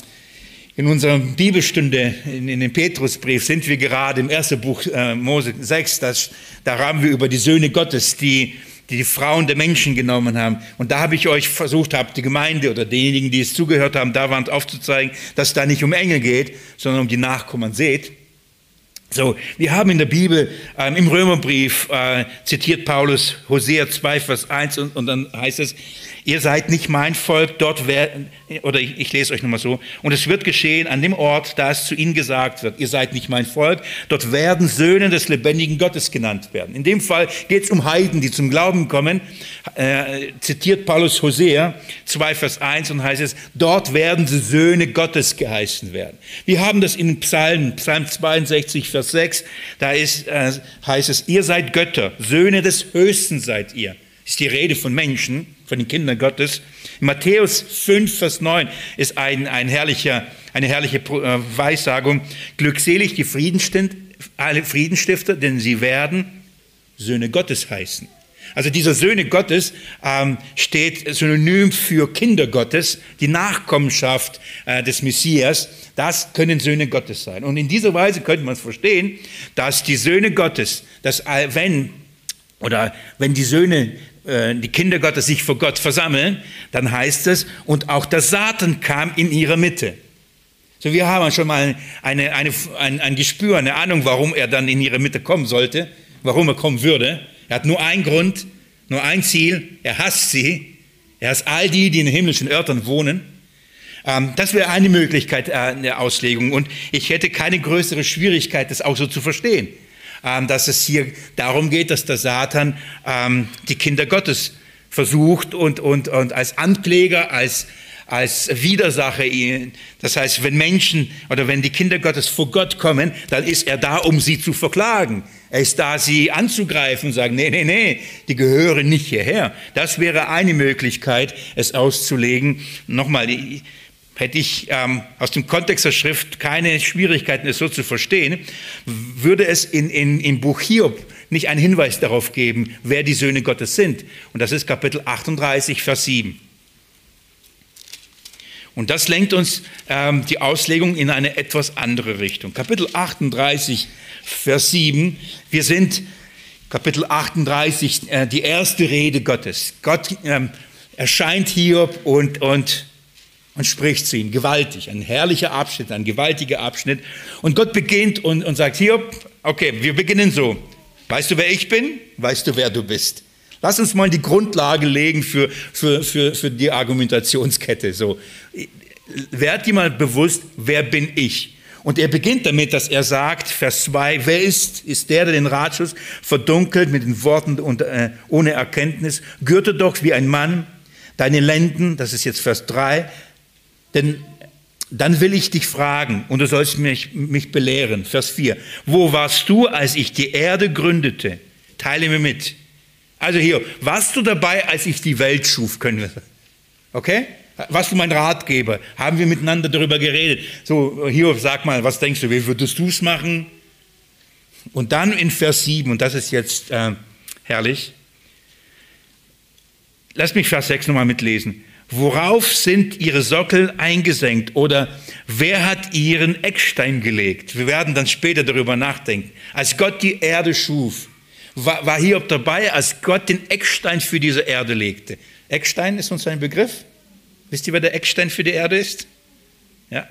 in unserer Bibelstunde, in, in dem Petrusbrief, sind wir gerade im ersten Buch äh, Mose 6. Das, da haben wir über die Söhne Gottes, die die die Frauen der Menschen genommen haben. Und da habe ich euch versucht, habe die Gemeinde oder diejenigen, die es zugehört haben, da waren aufzuzeigen, dass es da nicht um Engel geht, sondern um die Nachkommen. Seht, So, wir haben in der Bibel, ähm, im Römerbrief, äh, zitiert Paulus Hosea 2, Vers 1 und, und dann heißt es, ihr seid nicht mein Volk, dort werden, oder ich, ich lese euch nochmal so, und es wird geschehen an dem Ort, da es zu ihnen gesagt wird, ihr seid nicht mein Volk, dort werden Söhne des lebendigen Gottes genannt werden. In dem Fall geht es um Heiden, die zum Glauben kommen, äh, zitiert Paulus Hosea 2, Vers 1 und heißt es, dort werden sie Söhne Gottes geheißen werden. Wir haben das in Psalmen, Psalm 62, Vers 6, da ist, äh, heißt es, ihr seid Götter, Söhne des Höchsten seid ihr. Ist die Rede von Menschen, von den Kindern Gottes. In Matthäus 5, Vers 9 ist ein, ein herrlicher, eine herrliche äh, Weissagung. Glückselig die Friedensstifter, denn sie werden Söhne Gottes heißen. Also dieser Söhne Gottes ähm, steht synonym für Kinder Gottes, die Nachkommenschaft äh, des Messias. Das können Söhne Gottes sein. Und in dieser Weise könnte man es verstehen, dass die Söhne Gottes, dass wenn oder wenn die Söhne äh, die Kinder Gottes sich vor Gott versammeln, dann heißt es, und auch der Satan kam in ihre Mitte. So, wir haben schon mal eine, eine, ein, ein Gespür, eine Ahnung, warum er dann in ihre Mitte kommen sollte, warum er kommen würde. Er hat nur einen Grund, nur ein Ziel, er hasst sie, er hasst all die, die in den himmlischen Örtern wohnen. Ähm, das wäre eine Möglichkeit äh, der Auslegung und ich hätte keine größere Schwierigkeit, das auch so zu verstehen. Ähm, dass es hier darum geht, dass der Satan ähm, die Kinder Gottes versucht und, und, und als Ankläger, als, als Widersacher ihnen. Das heißt, wenn Menschen oder wenn die Kinder Gottes vor Gott kommen, dann ist er da, um sie zu verklagen. Er ist da, sie anzugreifen und sagen, nee, nee, nee, die gehören nicht hierher. Das wäre eine Möglichkeit, es auszulegen. Nochmal, hätte ich ähm, aus dem Kontext der Schrift keine Schwierigkeiten, es so zu verstehen, würde es in, in, im Buch Hiob nicht einen Hinweis darauf geben, wer die Söhne Gottes sind. Und das ist Kapitel 38, Vers 7. Und das lenkt uns ähm, die Auslegung in eine etwas andere Richtung. Kapitel 38, Vers 7. Wir sind Kapitel 38, äh, die erste Rede Gottes. Gott ähm, erscheint Hiob und, und und spricht zu ihm. Gewaltig, ein herrlicher Abschnitt, ein gewaltiger Abschnitt. Und Gott beginnt und, und sagt, hier, okay, wir beginnen so. Weißt du, wer ich bin? Weißt du, wer du bist? Lass uns mal die Grundlage legen für, für, für, für die Argumentationskette. So, werd dir mal bewusst, wer bin ich? Und er beginnt damit, dass er sagt, Vers 2, wer ist, ist der, der den Ratschuss verdunkelt mit den Worten und, äh, ohne Erkenntnis, gürte doch wie ein Mann deine Lenden, das ist jetzt Vers 3, denn dann will ich dich fragen und du sollst mich, mich belehren. Vers 4. Wo warst du, als ich die Erde gründete? Teile mir mit. Also hier, warst du dabei, als ich die Welt schuf? Können wir. Okay? Warst du mein Ratgeber? Haben wir miteinander darüber geredet? So, hier, sag mal, was denkst du, wie würdest du es machen? Und dann in Vers 7, und das ist jetzt äh, herrlich. Lass mich Vers 6 nochmal mitlesen. Worauf sind ihre Sockel eingesenkt oder wer hat ihren Eckstein gelegt? Wir werden dann später darüber nachdenken. Als Gott die Erde schuf, war, war Hiob dabei, als Gott den Eckstein für diese Erde legte. Eckstein ist uns ein Begriff. Wisst ihr, wer der Eckstein für die Erde ist? Ja.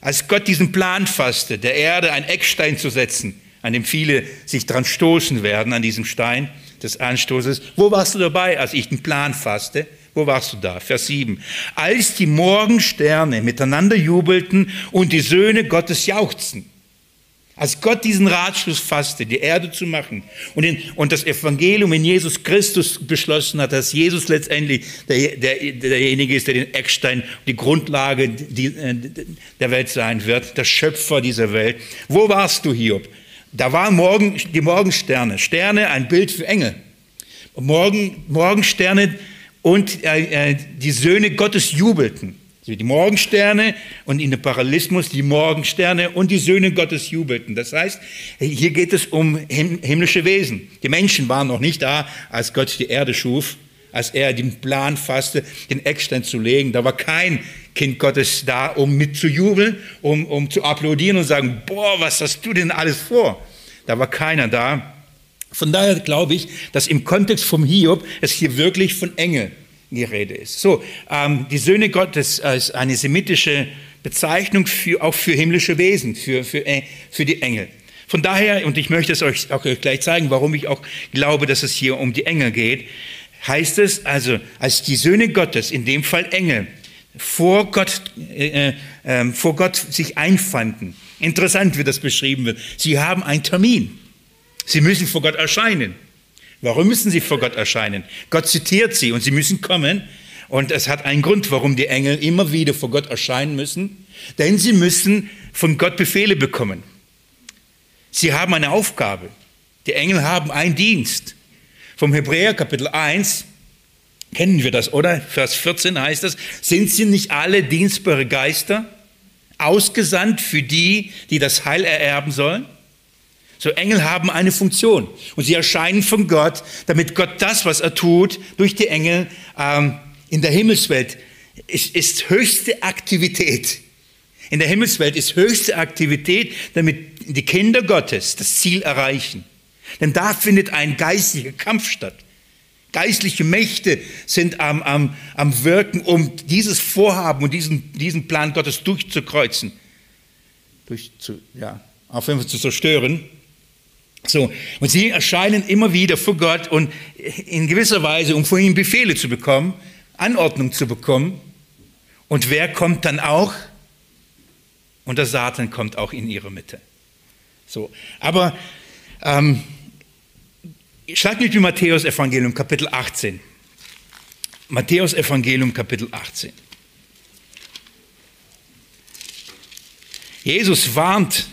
Als Gott diesen Plan fasste, der Erde einen Eckstein zu setzen, an dem viele sich dran stoßen werden, an diesem Stein des Anstoßes. Wo warst du dabei, als ich den Plan fasste? Wo warst du da? Vers 7. Als die Morgensterne miteinander jubelten und die Söhne Gottes jauchzten. Als Gott diesen Ratschluss fasste, die Erde zu machen und, in, und das Evangelium in Jesus Christus beschlossen hat, dass Jesus letztendlich der, der, derjenige ist, der den Eckstein, die Grundlage die, äh, der Welt sein wird, der Schöpfer dieser Welt. Wo warst du, Hiob? Da waren morgen, die Morgensterne. Sterne, ein Bild für Engel. Morgen, Morgensterne, und äh, äh, die Söhne Gottes jubelten. Die Morgensterne und in dem Parallelismus die Morgensterne und die Söhne Gottes jubelten. Das heißt, hier geht es um himmlische Wesen. Die Menschen waren noch nicht da, als Gott die Erde schuf, als er den Plan fasste, den Eckstein zu legen. Da war kein Kind Gottes da, um mitzujubeln, um, um zu applaudieren und sagen, boah, was hast du denn alles vor? Da war keiner da. Von daher glaube ich, dass im Kontext vom Hiob es hier wirklich von Engel die Rede ist. So, ähm, die Söhne Gottes ist eine semitische Bezeichnung für, auch für himmlische Wesen, für, für, äh, für die Engel. Von daher, und ich möchte es euch auch gleich zeigen, warum ich auch glaube, dass es hier um die Engel geht, heißt es also, als die Söhne Gottes, in dem Fall Engel, vor Gott, äh, äh, vor Gott sich einfanden. Interessant, wie das beschrieben wird. Sie haben einen Termin. Sie müssen vor Gott erscheinen. Warum müssen sie vor Gott erscheinen? Gott zitiert sie und sie müssen kommen. Und es hat einen Grund, warum die Engel immer wieder vor Gott erscheinen müssen. Denn sie müssen von Gott Befehle bekommen. Sie haben eine Aufgabe. Die Engel haben einen Dienst. Vom Hebräer Kapitel 1 kennen wir das, oder? Vers 14 heißt es, sind sie nicht alle dienstbare Geister, ausgesandt für die, die das Heil ererben sollen? So Engel haben eine Funktion und sie erscheinen von Gott, damit Gott das, was er tut, durch die Engel ähm, in der Himmelswelt ist, ist höchste Aktivität. In der Himmelswelt ist höchste Aktivität, damit die Kinder Gottes das Ziel erreichen. Denn da findet ein geistlicher Kampf statt. Geistliche Mächte sind am, am, am Wirken, um dieses Vorhaben und diesen, diesen Plan Gottes durchzukreuzen, durch zu, ja, auf jeden Fall zu zerstören. So, und sie erscheinen immer wieder vor Gott und in gewisser Weise, um von ihm Befehle zu bekommen, Anordnung zu bekommen. Und wer kommt dann auch? Und der Satan kommt auch in ihre Mitte. So, aber ähm, schlag mit mir Matthäus Evangelium Kapitel 18. Matthäus Evangelium Kapitel 18. Jesus warnt,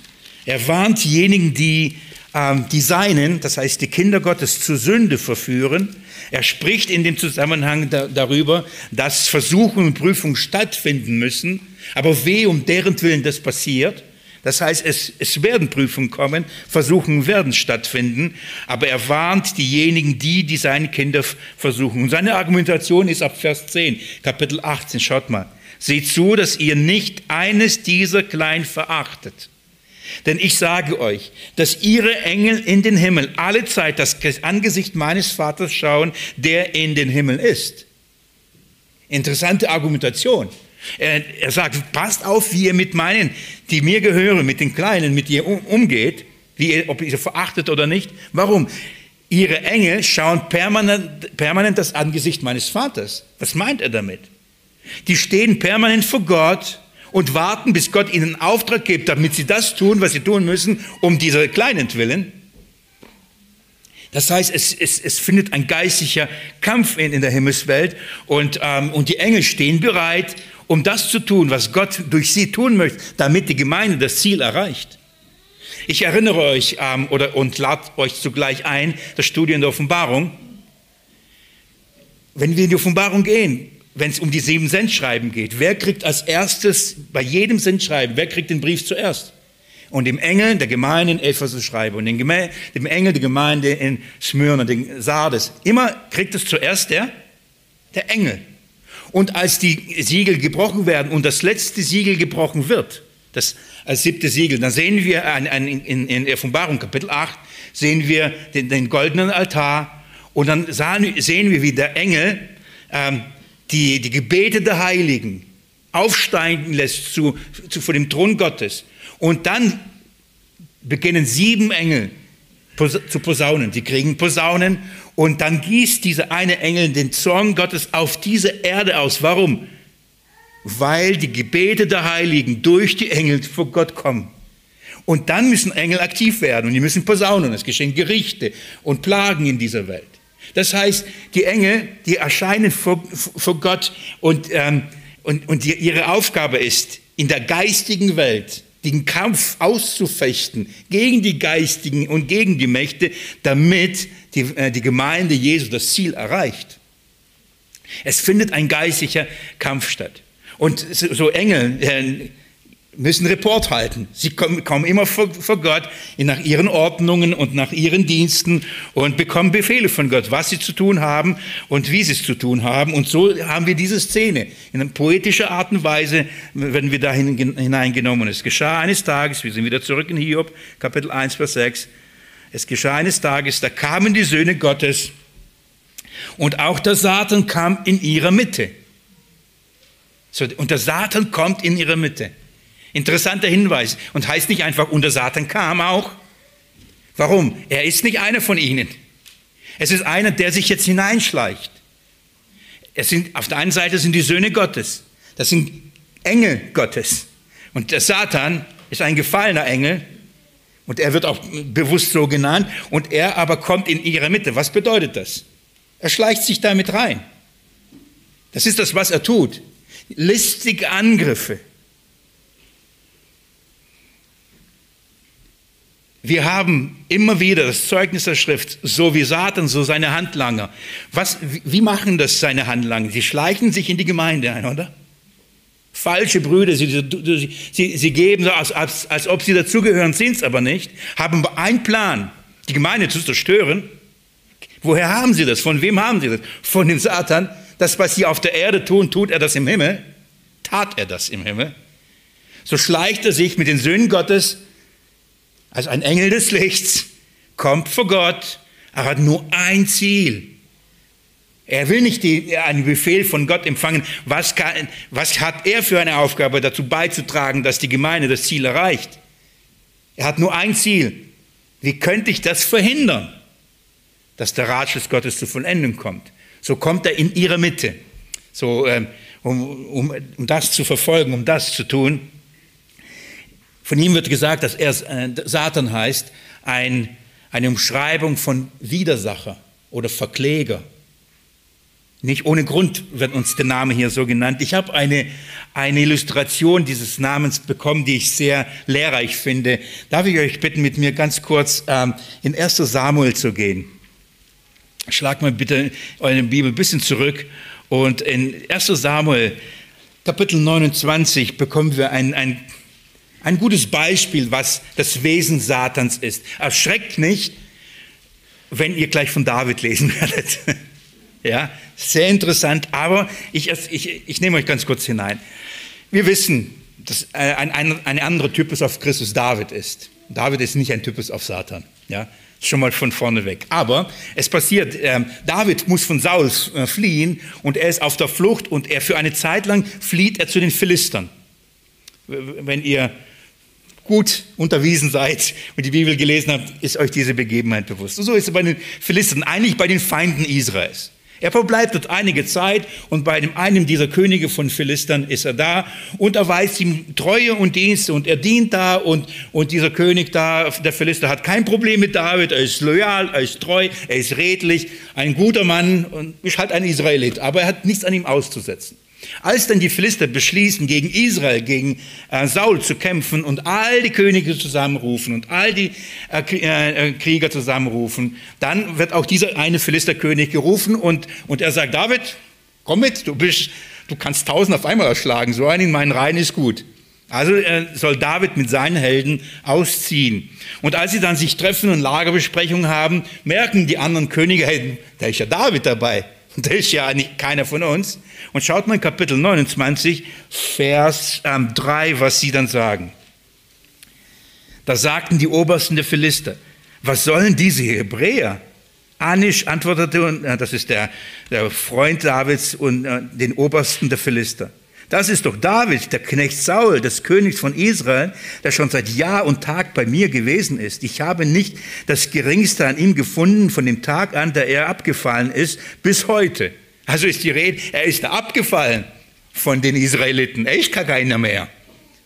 er warnt diejenigen, die ähm, die Seinen, das heißt die Kinder Gottes, zur Sünde verführen. Er spricht in dem Zusammenhang da, darüber, dass Versuchungen und Prüfungen stattfinden müssen, aber weh um deren Willen das passiert. Das heißt, es, es werden Prüfungen kommen, Versuchungen werden stattfinden, aber er warnt diejenigen, die, die seine Kinder versuchen. Und seine Argumentation ist ab Vers 10, Kapitel 18, schaut mal. Seht zu, dass ihr nicht eines dieser klein verachtet. Denn ich sage euch, dass ihre Engel in den Himmel alle Zeit das Angesicht meines Vaters schauen, der in den Himmel ist. Interessante Argumentation. Er, er sagt, passt auf, wie ihr mit meinen, die mir gehören, mit den Kleinen, mit ihr umgeht, wie ihr, ob ihr sie verachtet oder nicht. Warum? Ihre Engel schauen permanent, permanent das Angesicht meines Vaters. Was meint er damit? Die stehen permanent vor Gott und warten, bis Gott ihnen Auftrag gibt, damit sie das tun, was sie tun müssen, um dieser Kleinen willen. Das heißt, es, es, es findet ein geistlicher Kampf in, in der Himmelswelt und, ähm, und die Engel stehen bereit, um das zu tun, was Gott durch sie tun möchte, damit die Gemeinde das Ziel erreicht. Ich erinnere euch ähm, oder, und lade euch zugleich ein, das Studium der Offenbarung. Wenn wir in die Offenbarung gehen, wenn es um die sieben Sendschreiben geht, wer kriegt als erstes bei jedem Sendschreiben, wer kriegt den Brief zuerst? Und dem Engel der Gemeinde in Ephesus schreibe und dem, Engel der Gemeinde in Smyrna, den Sardes. Immer kriegt es zuerst der, der Engel. Und als die Siegel gebrochen werden und das letzte Siegel gebrochen wird, das als siebte Siegel, dann sehen wir ein, ein, in, in Offenbarung Kapitel 8, sehen wir den, den goldenen Altar und dann sahen, sehen wir, wie der Engel ähm, die, die Gebete der Heiligen aufsteigen lässt zu, zu, vor dem Thron Gottes. Und dann beginnen sieben Engel zu posaunen. Sie kriegen Posaunen und dann gießt dieser eine Engel den Zorn Gottes auf diese Erde aus. Warum? Weil die Gebete der Heiligen durch die Engel vor Gott kommen. Und dann müssen Engel aktiv werden und die müssen posaunen. Es geschehen Gerichte und Plagen in dieser Welt. Das heißt, die Engel, die erscheinen vor, vor Gott und, ähm, und, und die, ihre Aufgabe ist, in der geistigen Welt den Kampf auszufechten gegen die Geistigen und gegen die Mächte, damit die, äh, die Gemeinde Jesu das Ziel erreicht. Es findet ein geistlicher Kampf statt. Und so Engel, äh, müssen Report halten. Sie kommen, immer vor, Gott nach ihren Ordnungen und nach ihren Diensten und bekommen Befehle von Gott, was sie zu tun haben und wie sie es zu tun haben. Und so haben wir diese Szene. In einer poetischen Art und Weise werden wir da hineingenommen. Es geschah eines Tages, wir sind wieder zurück in Hiob, Kapitel 1, Vers 6. Es geschah eines Tages, da kamen die Söhne Gottes und auch der Satan kam in ihrer Mitte. So, und der Satan kommt in ihre Mitte. Interessanter Hinweis und heißt nicht einfach, und der Satan kam auch, Warum? Er ist nicht einer von ihnen. Es ist einer, der sich jetzt hineinschleicht. Es sind, auf der einen Seite sind die Söhne Gottes. Das sind Engel Gottes. Und der Satan ist ein gefallener Engel. Und er wird auch bewusst so genannt. Und er aber kommt in ihre Mitte. Was bedeutet das? Er schleicht sich damit rein. Das ist das, was er tut. Listige Angriffe. Wir haben immer wieder das Zeugnis der Schrift, so wie Satan, so seine Handlanger. Was, wie machen das seine Handlanger? Sie schleichen sich in die Zeremonie ein, oder? Falsche Brüder, sie, sie, sie geben so, als, als, als ob sie dazugehören, sind es aber nicht, haben einen Plan, die Gemeinde zu zerstören. Woher haben sie das? Von wem haben sie das? Von dem Satan. Das, was sie auf der Erde tun, tut er das im Himmel. Tat er das im Himmel. So schleicht er sich mit den Söhnen Gottes als ein Engel des Lichts, kommt vor Gott, er hat nur ein Ziel. Er will nicht die, einen Befehl von Gott empfangen. Was, kann, was hat er für eine Aufgabe, dazu beizutragen, dass die Gemeinde das Ziel erreicht? Er hat nur ein Ziel. Wie könnte ich das verhindern, dass der Ratschluss Gottes zur Vollendung kommt? So kommt er in ihre Mitte, so, ähm, um, um, um das zu verfolgen, um das zu tun. Von ihm wird gesagt, dass er äh, Satan heißt, ein, eine Umschreibung von Widersacher oder Verkläger. Nicht ohne Grund wird uns der Name hier so genannt. Ich habe eine, eine Illustration dieses Namens bekommen, die ich sehr lehrreich finde. Darf ich euch bitten, mit mir ganz kurz ähm, in 1 Samuel zu gehen? Schlag mal bitte eure Bibel ein bisschen zurück. Und in 1 Samuel, Kapitel 29, bekommen wir ein, ein, ein gutes Beispiel, was das Wesen Satans ist. Erschreckt nicht, wenn ihr gleich von David lesen (laughs) werdet. Ja, sehr interessant, aber ich, ich, ich nehme euch ganz kurz hinein. Wir wissen, dass ein, ein, ein anderer Typus auf Christus David ist. David ist nicht ein Typus auf Satan. Ja, schon mal von vorne weg. Aber es passiert, äh, David muss von Saul äh, fliehen und er ist auf der Flucht und er für eine Zeit lang flieht er zu den Philistern. Wenn ihr gut unterwiesen seid und die Bibel gelesen habt, ist euch diese Begebenheit bewusst. Und so ist es bei den Philistern, eigentlich bei den Feinden Israels. Er verbleibt dort einige Zeit und bei einem dieser Könige von Philistern ist er da und erweist ihm Treue und Dienste und er dient da und, und dieser König da, der Philister, hat kein Problem mit David, er ist loyal, er ist treu, er ist redlich, ein guter Mann und ist halt ein Israelit, aber er hat nichts an ihm auszusetzen. Als dann die Philister beschließen, gegen Israel, gegen äh, Saul zu kämpfen und all die Könige zusammenrufen und all die äh, äh, äh, Krieger zusammenrufen, dann wird auch dieser eine Philisterkönig gerufen und, und er sagt, David, komm mit, du, bist, du kannst tausend auf einmal erschlagen, so einen in meinen Reihen ist gut. Also äh, soll David mit seinen Helden ausziehen. Und als sie dann sich treffen und Lagerbesprechungen haben, merken die anderen Könige, hey, da ist ja David dabei. (laughs) Das ist ja nicht keiner von uns. Und schaut mal in Kapitel 29, Vers ähm, 3, was sie dann sagen. Da sagten die Obersten der Philister, was sollen diese Hebräer? Anisch antwortete, und äh, das ist der, der Freund Davids und äh, den Obersten der Philister. Das ist doch David, der Knecht Saul, des Königs von Israel, der schon seit Jahr und Tag bei mir gewesen ist. Ich habe nicht das Geringste an ihm gefunden von dem Tag an, da er abgefallen ist, bis heute. Also ist die Rede, er ist abgefallen von den Israeliten. Er ist gar keiner mehr.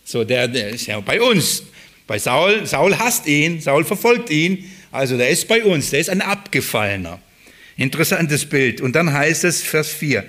So, der, der ist ja bei uns. Bei Saul, Saul hasst ihn, Saul verfolgt ihn. Also der ist bei uns, der ist ein Abgefallener. Interessantes Bild. Und dann heißt es, Vers 4,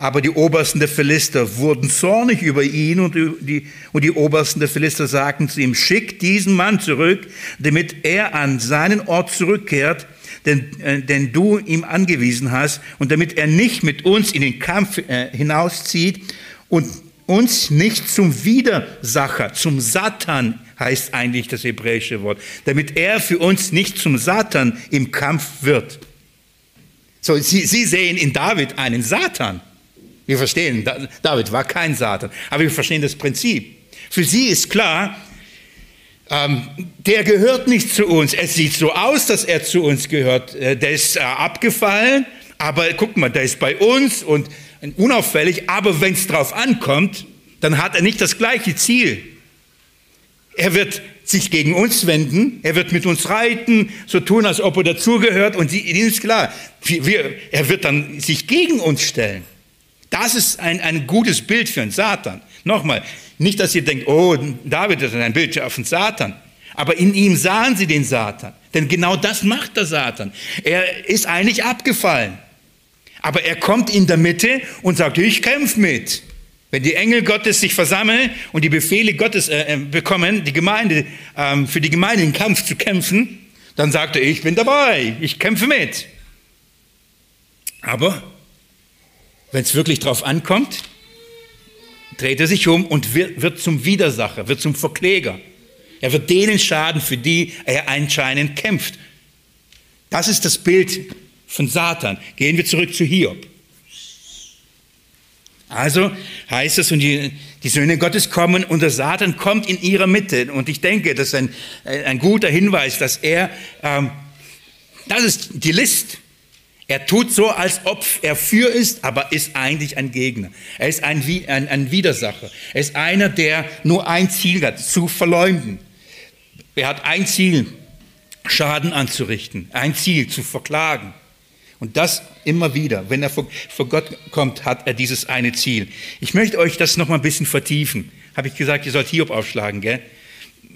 aber die Obersten der Philister wurden zornig über ihn und die, und die Obersten der Philister sagten zu ihm, schick diesen Mann zurück, damit er an seinen Ort zurückkehrt, den, äh, den du ihm angewiesen hast, und damit er nicht mit uns in den Kampf äh, hinauszieht und uns nicht zum Widersacher, zum Satan heißt eigentlich das hebräische Wort, damit er für uns nicht zum Satan im Kampf wird. So, Sie, Sie sehen in David einen Satan. Wir verstehen, David war kein Satan, aber wir verstehen das Prinzip. Für sie ist klar, ähm, der gehört nicht zu uns. Es sieht so aus, dass er zu uns gehört. Äh, der ist äh, abgefallen, aber guck mal, der ist bei uns und unauffällig, aber wenn es drauf ankommt, dann hat er nicht das gleiche Ziel. Er wird sich gegen uns wenden, er wird mit uns reiten, so tun, als ob er dazugehört und ihnen ist klar, wir, er wird dann sich gegen uns stellen. Das ist ein, ein gutes Bild für einen Satan. Nochmal, nicht, dass ihr denkt, oh, David ist ein Bild auf den Satan. Aber in ihm sahen sie den Satan. Denn genau das macht der Satan. Er ist eigentlich abgefallen. Aber er kommt in der Mitte und sagt, ich kämpfe mit. Wenn die Engel Gottes sich versammeln und die Befehle Gottes äh, äh bekommen, die Gemeinde, ähm, für die Gemeinde in Kampf zu kämpfen, dann sagt er, ich bin dabei, ich kämpfe mit. Aber wenn es wirklich drauf ankommt, dreht er sich um und wird, wird zum Widersacher, wird zum Verkläger. Er wird denen schaden, für die er anscheinend kämpft. Das ist das Bild von Satan. Gehen wir zurück zu Hiob. Also heißt es, und die, die Söhne Gottes kommen und der Satan kommt in ihrer Mitte. Und ich denke, das ist ein, ein guter Hinweis, dass er, ähm, das ist die List. Er tut so, als ob er für ist, aber ist eigentlich ein Gegner. Er ist ein, ein, ein Widersacher. Er ist einer, der nur ein Ziel hat, zu verleumden. Er hat ein Ziel, Schaden anzurichten, ein Ziel, zu verklagen. Und das immer wieder. Wenn er vor, vor Gott kommt, hat er dieses eine Ziel. Ich möchte euch das noch mal ein bisschen vertiefen. Habe ich gesagt, ihr sollt Hiob aufschlagen, gell?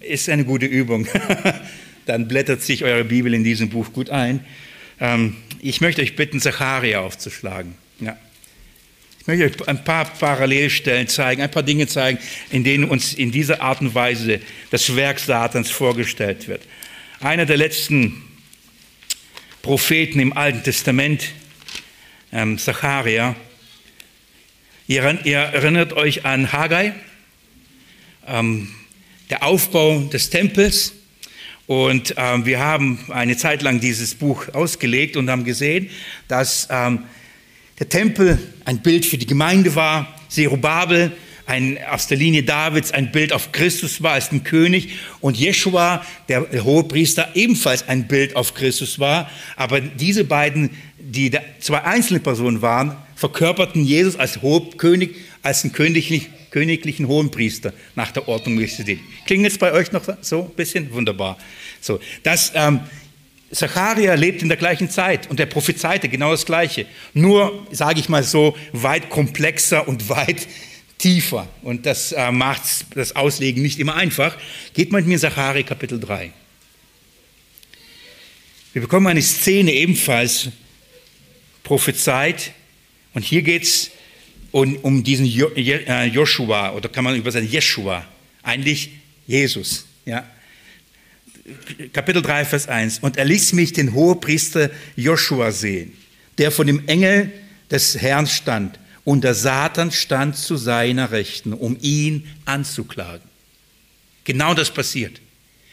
Ist eine gute Übung. (laughs) Dann blättert sich eure Bibel in diesem Buch gut ein. Ähm, ich möchte euch bitten, Zacharia aufzuschlagen. Ja. Ich möchte euch ein paar Parallelstellen zeigen, ein paar Dinge zeigen, in denen uns in dieser Art und Weise das Werk Satans vorgestellt wird. Einer der letzten Propheten im Alten Testament, ähm, Zacharia. Ihr, ihr, erinnert euch an Haggai, ähm, der Aufbau des Tempels. Und ähm, wir haben eine Zeit lang dieses Buch ausgelegt und haben gesehen, dass ähm, der Tempel ein Bild für die Gemeinde war. Zerubabel ein, aus der Linie Davids ein Bild auf Christus war als den König und Jeschua, der Hohepriester, ebenfalls ein Bild auf Christus war. Aber diese beiden, die zwei einzelne Personen waren, verkörperten Jesus als Hohekönig, als einen königlich, königlichen Hohenpriester nach der Ordnung Melchizedek. Klingt jetzt bei euch noch so ein bisschen? Wunderbar. So, das, ähm, Zacharia lebt in der gleichen Zeit und er prophezeite genau das Gleiche. Nur, sage ich mal so, weit komplexer und (laughs) weit tiefer und das äh, macht das Auslegen nicht immer einfach. Geht mal mit mir Sachari Kapitel 3. Wir bekommen eine Szene ebenfalls prophezeit und hier geht es um, um, diesen äh, Joshua oder kann man übersetzen Jeshua, eigentlich Jesus. Ja. Kapitel 3, Vers 1. Und er ließ mich den Hohepriester Joshua sehen, der von dem Engel des Herrn stand und der Satan stand zu seiner Rechten, um ihn anzuklagen. Genau das passiert.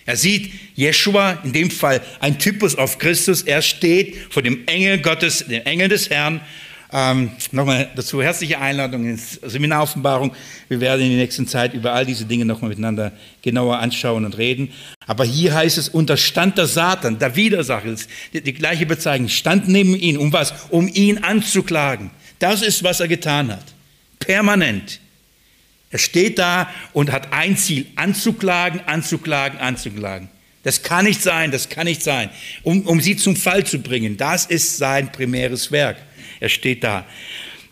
Er sieht Jeschua, in dem Fall ein Typus auf Christus, er steht vor dem Engel Gottes, dem Engel des Herrn. Ähm, nochmal dazu herzliche Einladung ins Seminar Offenbarung. Wir werden in der nächsten Zeit über all diese Dinge nochmal miteinander genauer anschauen und reden. Aber hier heißt es, unterstand der Satan, der Widersacher, die, die gleiche Bezeichnung, stand neben ihm, um was? Um ihn anzuklagen. Das ist, was er getan hat. Permanent. Er steht da und hat ein Ziel, anzuklagen, anzuklagen, anzuklagen. Das kann nicht sein, das kann nicht sein, um, um sie zum Fall zu bringen. Das ist sein primäres Werk. Er steht da.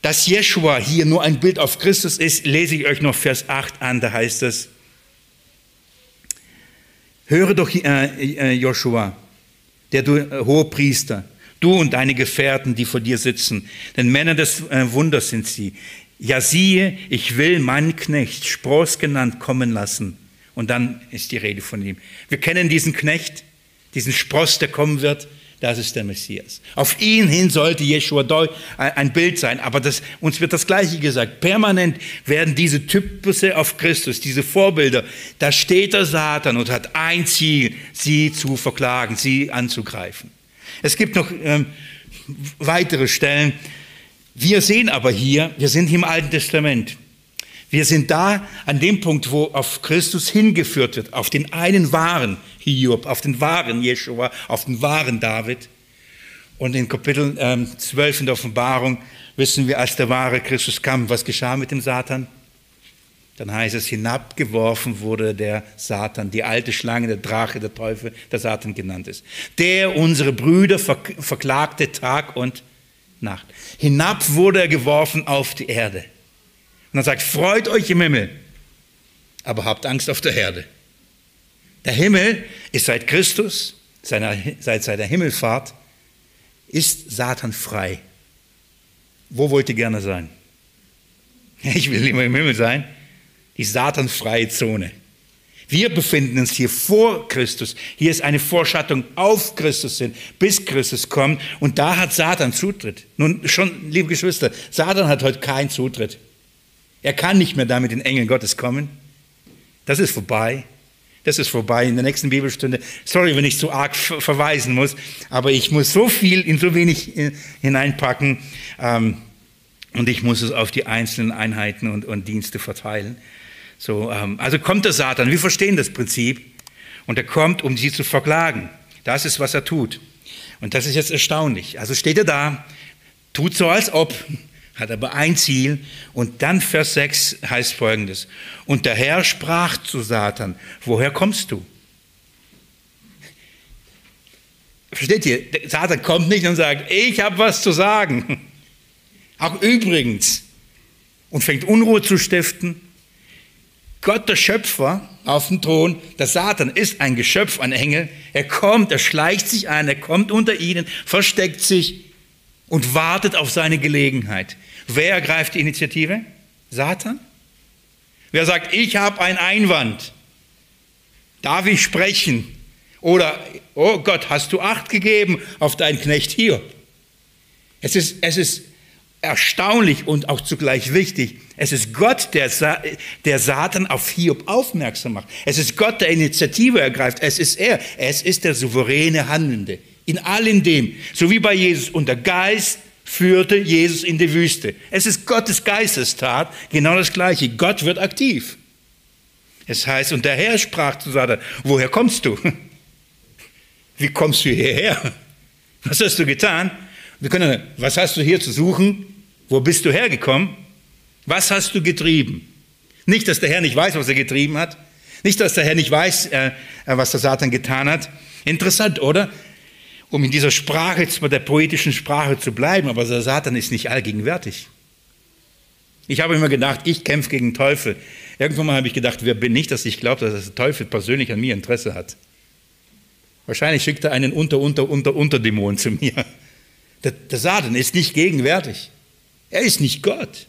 Dass Jeschua hier nur ein Bild auf Christus ist, lese ich euch noch Vers 8 an, da heißt es, höre doch äh, äh, Joshua, der du äh, hohe Priester, Du und deine Gefährten, die vor dir sitzen, denn Männer des äh, Wunders sind sie. Ja, siehe, ich will meinen Knecht, Spross genannt, kommen lassen. Und dann ist die Rede von ihm. Wir kennen diesen Knecht, diesen Spross, der kommen wird. Das ist der Messias. Auf ihn hin sollte Jeshua ein Bild sein, aber das, uns wird das Gleiche gesagt. Permanent werden diese Typusse auf Christus, diese Vorbilder, da steht der Satan und hat ein Ziel, sie zu verklagen, sie anzugreifen. Es gibt noch ähm, weitere Stellen. Wir sehen aber hier, wir sind im Alten Testament. Wir sind da an dem Punkt, wo auf Christus hingeführt wird, auf den einen wahren Hiob, auf den wahren Jeshua, auf den wahren David. Und in Kapitel ähm, 12 in der Offenbarung wissen wir, als der wahre Christus kam, was geschah mit dem Satan? dann heißt es, hinabgeworfen wurde der Satan, die alte Schlange, der Drache, der Teufel, der Satan genannt ist. Der unsere Brüder verklagte Tag und Nacht. Hinab wurde er geworfen auf die Erde. Und dann sagt, freut euch im Himmel, aber habt Angst auf der Erde. Der Himmel ist seit Christus, seit seiner Himmelfahrt, ist Satan frei. Wo wollt ihr gerne sein? Ich will immer im Himmel sein die satanfreie Zone. Wir befinden uns hier vor Christus. Hier ist eine Vorschattung auf Christus hin, bis Christus kommt. Und da hat Satan Zutritt. Nun schon, liebe Geschwister, Satan hat heute keinen Zutritt. Er kann nicht mehr da mit den Engeln Gottes kommen. Das ist vorbei. Das ist vorbei in der nächsten Bibelstunde. Sorry, wenn ich so arg verweisen muss, aber ich muss so viel in so wenig äh, hineinpacken ähm, und ich muss es auf die einzelnen Einheiten und, und Dienste verteilen. So, ähm, also kommt der Satan, wir verstehen das Prinzip, und er kommt, um sie zu verklagen. Das ist, was er tut. Und das ist jetzt erstaunlich. Also steht er da, tut so, als ob, hat aber ein Ziel. Und dann Vers 6 heißt folgendes. Und der Herr sprach zu Satan, woher kommst du? Versteht ihr? Satan kommt nicht und sagt, ich habe was zu sagen. (laughs) Auch übrigens. Und fängt Unruhe zu stiften Gott, der Schöpfer, auf dem Thron, der Satan ist ein Geschöpf, ein Engel. Er kommt, er schleicht sich ein, er kommt unter ihnen, versteckt sich und wartet auf seine Gelegenheit. Wer ergreift die Initiative? Satan? Wer sagt, ich habe einen Einwand? Darf ich sprechen? Oder, oh Gott, hast du Acht gegeben auf deinen Knecht hier? Es ist, es ist erstaunlich und auch zugleich wichtig. Es ist Gott, der, Sa der Satan auf Hiob aufmerksam macht. Es ist Gott, der Initiative ergreift. Es ist er. Es ist der souveräne Handelnde. In allem dem. So wie bei Jesus. Und der Geist führte Jesus in die Wüste. Es ist Gottes Geistestat. Genau das Gleiche. Gott wird aktiv. Es heißt, und der Herr sprach zu Satan, woher kommst du? (laughs) Wie kommst du hierher? Was hast du getan? Wir können, was hast du hier zu suchen? Wo bist du hergekommen? Was hast du getrieben? Nicht, dass der Herr nicht weiß, was er getrieben hat. Nicht, dass der Herr nicht weiß, äh, was der Satan getan hat. Interessant, oder? Um in dieser Sprache, der poetischen Sprache zu bleiben, aber der Satan ist nicht allgegenwärtig. Ich habe immer gedacht, ich kämpfe gegen Teufel. Irgendwann mal habe ich gedacht, wer bin ich, dass ich glaube, dass der Teufel persönlich an mir Interesse hat. Wahrscheinlich schickt er einen Unter, Unter, Unter, Unterdämon zu mir. Der, der Satan ist nicht gegenwärtig. Er ist nicht Gott.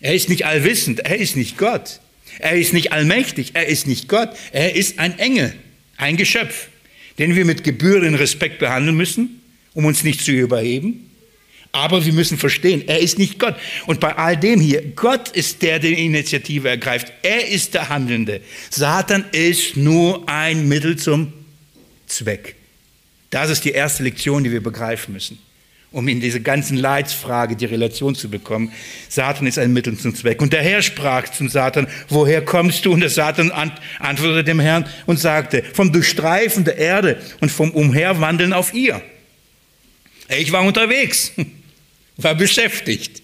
Er ist nicht allwissend. Er ist nicht Gott. Er ist nicht allmächtig. Er ist nicht Gott. Er ist ein Engel, ein Geschöpf, den wir mit gebührenden Respekt behandeln müssen, um uns nicht zu überheben. Aber wir müssen verstehen, er ist nicht Gott. Und bei all dem hier, Gott ist der, der die Initiative ergreift. Er ist der Handelnde. Satan ist nur ein Mittel zum Zweck. Das ist die erste Lektion, die wir begreifen müssen, um in diese ganzen Leidsfrage die Relation zu bekommen. Satan ist ein Mittel zum Zweck. Und der Herr sprach zum Satan, woher kommst du? Und der Satan antwortete dem Herrn und sagte, vom Durchstreifen der Erde und vom Umherwandeln auf ihr. Ich war unterwegs, (laughs) war beschäftigt.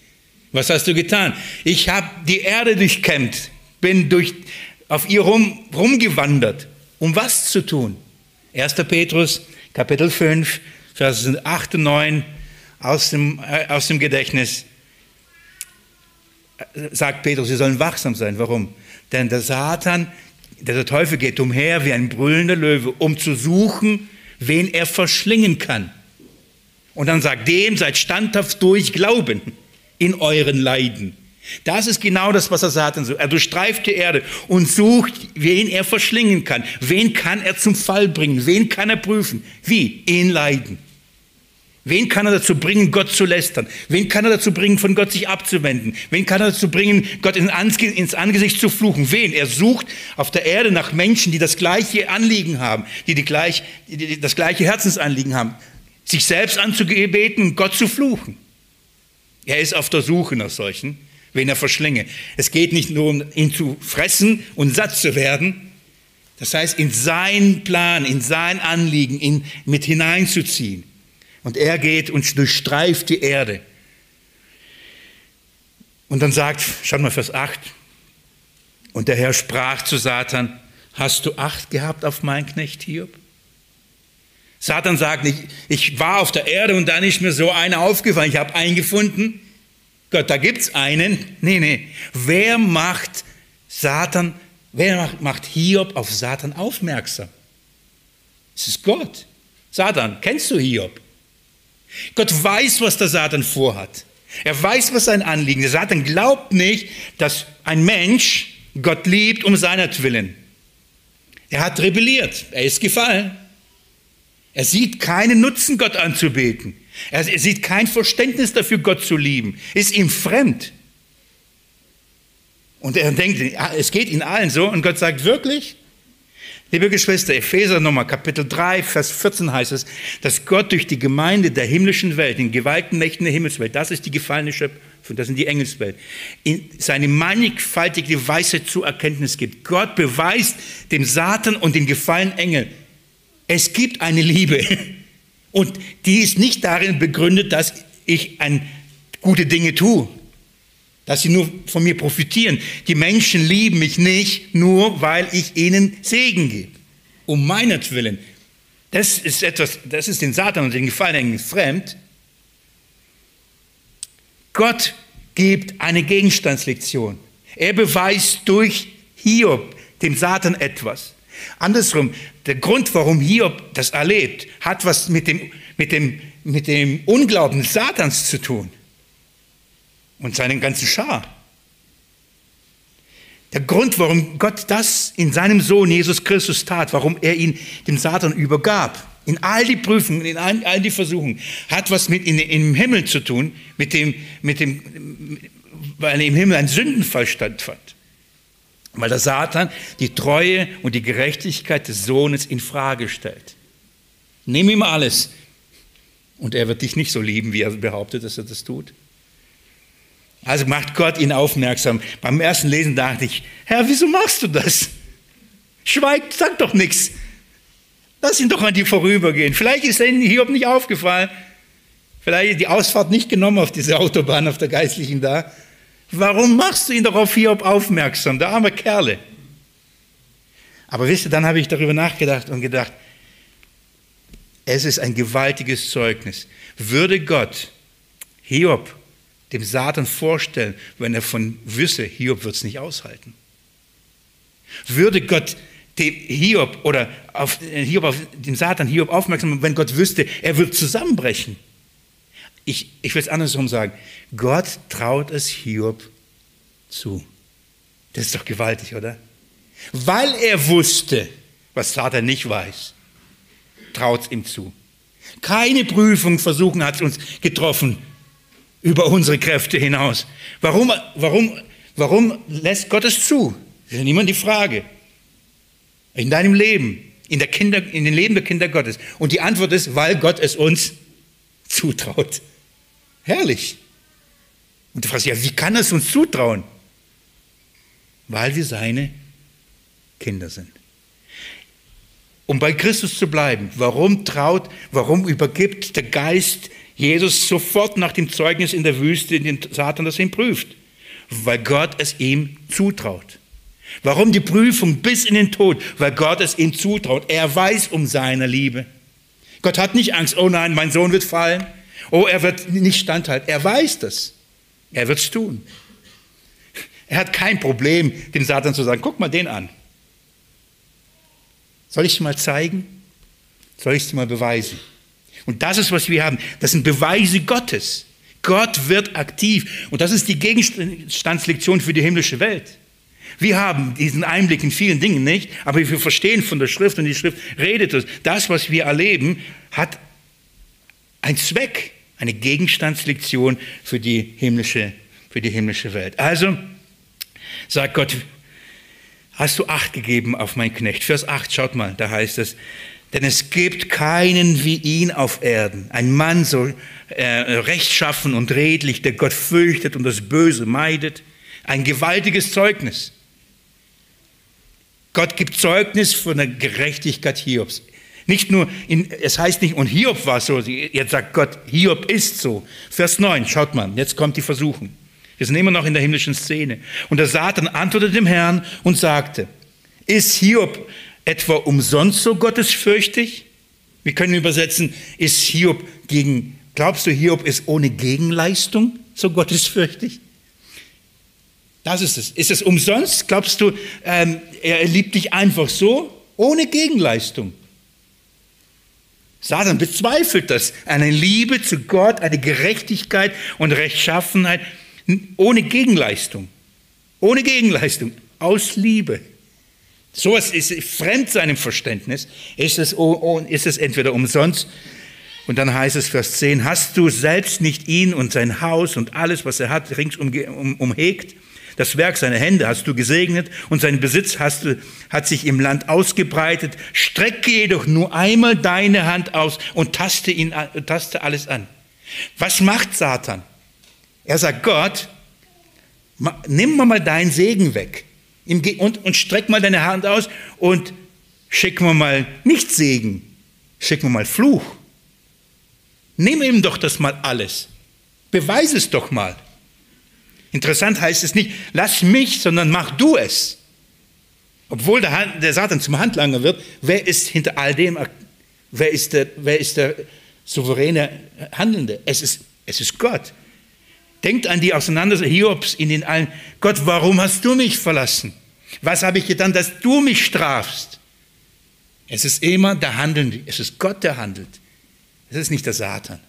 Was hast du getan? Ich habe die Erde durchkämmt, bin durch, auf ihr rum, rumgewandert. Um was zu tun? 1. Petrus Kapitel 5, Verse 8 und 9 aus dem, äh, aus dem Gedächtnis sagt Petrus, sie sollen wachsam sein. Warum? Denn der Satan, der Teufel geht umher wie ein brüllender Löwe, um zu suchen, wen er verschlingen kann. Und dann sagt, dem seid standhaft durch Glauben in euren Leiden. Das ist genau das, was er sagt. Er durchstreift die Erde und sucht, wen er verschlingen kann. Wen kann er zum Fall bringen? Wen kann er prüfen? Wie? In Leiden. Wen kann er dazu bringen, Gott zu lästern? Wen kann er dazu bringen, von Gott sich abzuwenden? Wen kann er dazu bringen, Gott ins Angesicht zu fluchen? Wen? Er sucht auf der Erde nach Menschen, die das gleiche Anliegen haben, die, die, gleich, die das gleiche Herzensanliegen haben, sich selbst anzubeten, Gott zu fluchen. Er ist auf der Suche nach solchen wen er verschlinge. Es geht nicht nur um ihn zu fressen und satt zu werden, das heißt, in seinen Plan, in sein Anliegen ihn mit hineinzuziehen. Und er geht und durchstreift die Erde. Und dann sagt, schaut mal Vers 8, Und der Herr sprach zu Satan, hast du Acht gehabt auf meinen Knecht Hiob? Satan sagt nicht, ich war auf der Erde und dann ist mir so einer aufgefallen, ich habe einen gefunden. Gott, da gibt es einen. Nee, nee. Wer macht Satan, wer macht, macht Hiob auf Satan aufmerksam? Es ist Gott. Satan, kennst du Hiob? Gott weiß, was der Satan vorhat. Er weiß, was sein Anliegen ist. Der Satan glaubt nicht, dass ein Mensch Gott liebt um seinetwillen. Er hat rebelliert. Er ist gefallen. Er sieht keinen Nutzen, Gott anzubeten. Er sieht kein Verständnis dafür, Gott zu lieben. Ist ihm fremd. Und er denkt, es geht ihnen allen so. Und Gott sagt, wirklich? Liebe Geschwister, Epheser Nummer Kapitel 3, Vers 14 heißt es, dass Gott durch die Gemeinde der himmlischen Welt, den geweihten Mächten der Himmelswelt, das ist die gefallene Schöpfung, das sind die Engelswelt, seine mannigfaltige Weisheit zur Erkenntnis gibt. Gott beweist dem Satan und den gefallenen Engel, es gibt eine Liebe. Und die ist nicht darin begründet, dass ich ein, gute Dinge tue dass sie nur von mir profitieren. Die Menschen lieben mich nicht nur, weil ich ihnen Segen gebe. Um meinetwillen. Das ist etwas, das ist den Satan und den Gefallenen fremd. Gott gibt eine Gegenstandslektion. Er beweist durch Hiob dem Satan etwas. Andersrum, der Grund, warum Hiob das erlebt, hat was mit dem, mit dem, mit dem Unglauben Satans zu tun und seinen ganzen Schar. Der Grund, warum Gott das in seinem Sohn Jesus Christus tat, warum er ihn dem Satan übergab, in all die Prüfungen, in all, all die Versuchungen, hat was mit in, im Himmel zu tun, mit dem, mit dem, weil im Himmel ein Sündenfall stattfand. Weil der Satan die Treue und die Gerechtigkeit des Sohnes in Frage stellt. Nimm ihm alles. Und er wird dich nicht so lieben, wie er behauptet, dass er das tut. Also macht Gott ihn aufmerksam. Beim ersten Lesen dachte ich, Herr, wieso machst du das? Schweig, sag doch nichts. Lass ihn doch an dir vorübergehen. Vielleicht ist Hiob nicht aufgefallen. Vielleicht die Ausfahrt nicht genommen auf diese Autobahn, auf der Geistlichen da. Warum machst du ihn doch auf Hiob aufmerksam, der arme Kerle? Aber wisst ihr, dann habe ich darüber nachgedacht und gedacht, es ist ein gewaltiges Zeugnis. Würde Gott Hiob dem Satan vorstellen, wenn er von wüsste, Hiob wird es nicht aushalten. Würde Gott dem Hiob oder auf, Hiob auf den Satan Hiob aufmerksam machen, wenn Gott wüsste, er wird zusammenbrechen. Ich, ich will es andersrum sagen. Gott traut es Hiob zu. Das ist doch gewaltig, oder? Weil er wusste, was Satan nicht weiß, traut es ihm zu. Keine Prüfung, Versuchen hat uns getroffen, über unsere Kräfte hinaus. Warum, warum, warum lässt Gott es zu? Das ist niemand die Frage. In deinem Leben, in, der Kinder, in den Leben der Kinder Gottes. Und die Antwort ist, weil Gott es uns zutraut. Herrlich. Und du fragst, ja, wie kann er es uns zutrauen? Weil wir seine Kinder sind. Um bei Christus zu bleiben, warum traut, warum übergibt der Geist Jesus sofort nach dem Zeugnis in der Wüste den Satan das ihn prüft, weil Gott es ihm zutraut. Warum die Prüfung bis in den Tod? Weil Gott es ihm zutraut. Er weiß um seine Liebe. Gott hat nicht Angst, oh nein, mein Sohn wird fallen. Oh, er wird nicht standhalten. Er weiß das. Er wird es tun. Er hat kein Problem, dem Satan zu sagen, guck mal den an. Soll ich es mal zeigen? Soll ich es mal beweisen? Und das ist, was wir haben. Das sind Beweise Gottes. Gott wird aktiv. Und das ist die Gegenstandslektion für die himmlische Welt. Wir haben diesen Einblick in vielen Dingen nicht, aber wir verstehen von der Schrift und die Schrift redet uns. Das, was wir erleben, hat einen Zweck, eine Gegenstandslektion für die himmlische, für die himmlische Welt. Also sagt Gott, hast du Acht gegeben auf meinen Knecht? Vers 8, schaut mal, da heißt es, denn es gibt keinen wie ihn auf Erden. Ein Mann so äh, rechtschaffen und redlich, der Gott fürchtet und das Böse meidet. Ein gewaltiges Zeugnis. Gott gibt Zeugnis von der Gerechtigkeit Hiobs. Nicht nur, in, es heißt nicht, und Hiob war so, jetzt sagt Gott, Hiob ist so. Vers 9, schaut mal, jetzt kommt die Versuchung. Wir sind immer noch in der himmlischen Szene. Und der Satan antwortete dem Herrn und sagte, ist Hiob etwa umsonst so gottesfürchtig? Wir können übersetzen, ist Hiob gegen, glaubst du, Hiob ist ohne Gegenleistung so gottesfürchtig? Das ist es. Ist es umsonst? Glaubst du, ähm, er liebt dich einfach so, ohne Gegenleistung? Satan bezweifelt das. Eine Liebe zu Gott, eine Gerechtigkeit und Rechtschaffenheit ohne Gegenleistung. Ohne Gegenleistung. Aus Liebe. Sowas ist fremd seinem Verständnis. Ist es, ist es entweder umsonst und dann heißt es Vers 10, hast du selbst nicht ihn und sein Haus und alles, was er hat, ringsum um, umhegt? Das Werk seiner Hände hast du gesegnet und sein Besitz hast du, hat sich im Land ausgebreitet. Strecke jedoch nur einmal deine Hand aus und taste, ihn, taste alles an. Was macht Satan? Er sagt, Gott, nimm mal deinen Segen weg und, und streck mal deine Hand aus und schick mir mal nicht Segen, schick mir mal Fluch. Nimm ihm doch das mal alles. Beweis es doch mal. Interessant heißt es nicht, lass mich, sondern mach du es. Obwohl der, der Satan zum Handlanger wird, wer ist hinter all dem, wer ist der, wer ist der souveräne Handelnde? Es ist, es ist Gott. Denkt an die Auseinandersetzung Hiobs in den allen. Gott, warum hast du mich verlassen? Was habe ich getan, dass du mich strafst? Es ist immer der Handelnde. Es ist Gott, der handelt. Es ist nicht der Satan.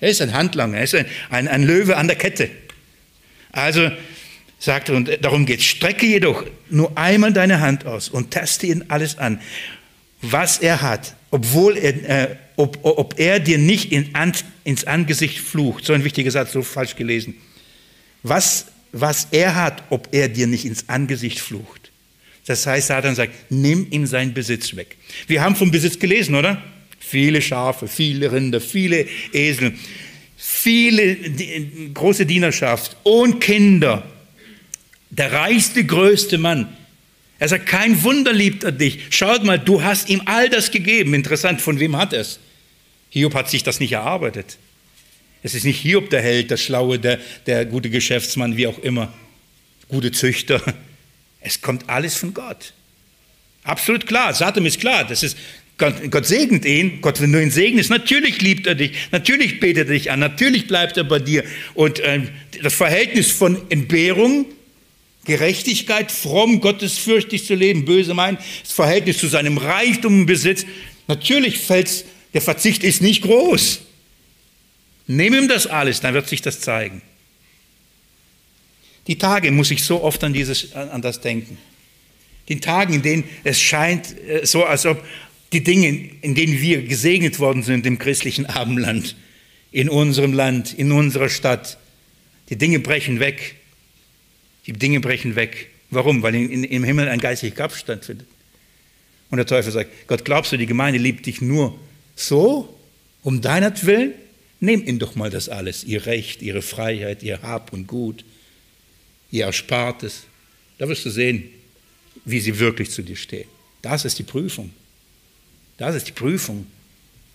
Er ist ein Handlanger. Er ist ein, ein, ein Löwe an der Kette. Also sagt er, und darum geht strecke jedoch nur einmal deine Hand aus und taste ihn alles an, was er hat, obwohl er, äh, ob, ob er dir nicht in, an, ins Angesicht flucht. So ein wichtiger Satz, so falsch gelesen. Was, was er hat, ob er dir nicht ins Angesicht flucht. Das heißt, Satan sagt, nimm ihm seinen Besitz weg. Wir haben vom Besitz gelesen, oder? Viele Schafe, viele Rinder, viele Esel viele große Dienerschaft und Kinder. Der reichste, größte Mann. Er sagt, kein Wunder liebt er dich. Schaut mal, du hast ihm all das gegeben. Interessant, von wem hat es? Hiob hat sich das nicht erarbeitet. Es ist nicht Hiob der Held, der Schlaue, der, der gute Geschäftsmann, wie auch immer, gute Züchter. Es kommt alles von Gott. Absolut klar, Satan ist klar, das ist Gott, Gott, segnet ihn, Gott, wenn du ihn segnest, natürlich liebt er dich, natürlich betet er dich an, natürlich bleibt er bei dir. Und äh, das Verhältnis von Entbehrung, Gerechtigkeit, fromm, gottesfürchtig zu leben, böse meinen, das Verhältnis zu seinem Reichtum und Besitz, natürlich fällt der Verzicht ist nicht groß. Nimm ihm das alles, dann wird sich das zeigen. Die Tage muss ich so oft an, dieses, an das denken. Die Tagen, in denen es scheint äh, so, als ob die Dinge, in denen wir gesegnet worden sind im christlichen Abendland, in unserem Land, in unserer Stadt. Die Dinge brechen weg. Die Dinge brechen weg. Warum? Weil in, in, im Himmel ein geistiger Kampf stattfindet. Und der Teufel sagt, Gott, glaubst du, die Gemeinde liebt dich nur so, um deinetwillen? Nehmt ihnen doch mal das alles, ihr Recht, ihre Freiheit, ihr Hab und Gut, ihr Erspartes. Da wirst du sehen, wie sie wirklich zu dir stehen. Das ist die Prüfung. Das ist die Prüfung.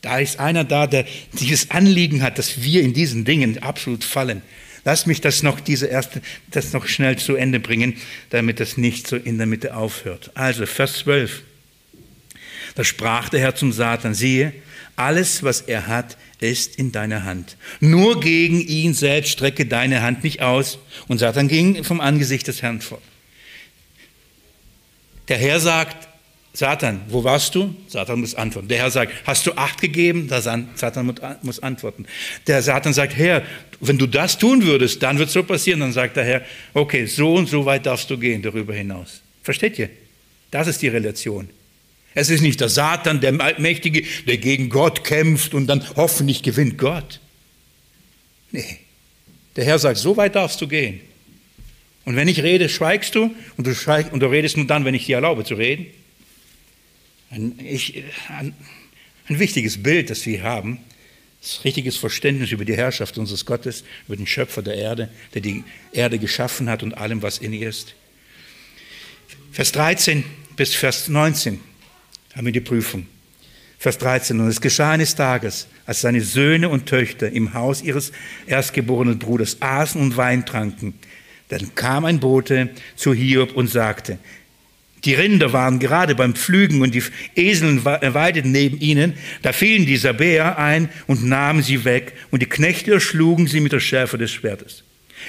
Da ist einer da, der dieses Anliegen hat, dass wir in diesen Dingen absolut fallen. Lass mich das noch, diese erste, das noch schnell zu Ende bringen, damit das nicht so in der Mitte aufhört. Also, Vers 12. Da sprach der Herr zum Satan, siehe, alles, was er hat, ist in deiner Hand. Nur gegen ihn selbst strecke deine Hand nicht aus. Und Satan ging vom Angesicht des Herrn fort. Der Herr sagt, Satan, wo warst du? Satan muss antworten. Der Herr sagt, hast du Acht gegeben? Der Satan muss antworten. Der Satan sagt, Herr, wenn du das tun würdest, dann wird es so passieren. Dann sagt der Herr, okay, so und so weit darfst du gehen darüber hinaus. Versteht ihr? Das ist die Relation. Es ist nicht der Satan, der Mächtige, der gegen Gott kämpft und dann hoffentlich gewinnt Gott. Nee. Der Herr sagt, so weit darfst du gehen. Und wenn ich rede, schweigst du und du, schweigst, und du redest nur dann, wenn ich dir erlaube zu reden. Ein, ich, ein, ein wichtiges Bild, das wir haben, das richtiges Verständnis über die Herrschaft unseres Gottes, über den Schöpfer der Erde, der die Erde geschaffen hat und allem, was in ihr ist. Vers 13 bis Vers 19 haben wir die Prüfung. Vers 13. Und es geschah eines Tages, als seine Söhne und Töchter im Haus ihres erstgeborenen Bruders aßen und Wein tranken. Dann kam ein Bote zu Hiob und sagte, die Rinder waren gerade beim Pflügen und die Eseln weideten neben ihnen. Da fielen die Sabäer ein und nahmen sie weg und die Knechte erschlugen sie mit der Schärfe des Schwertes.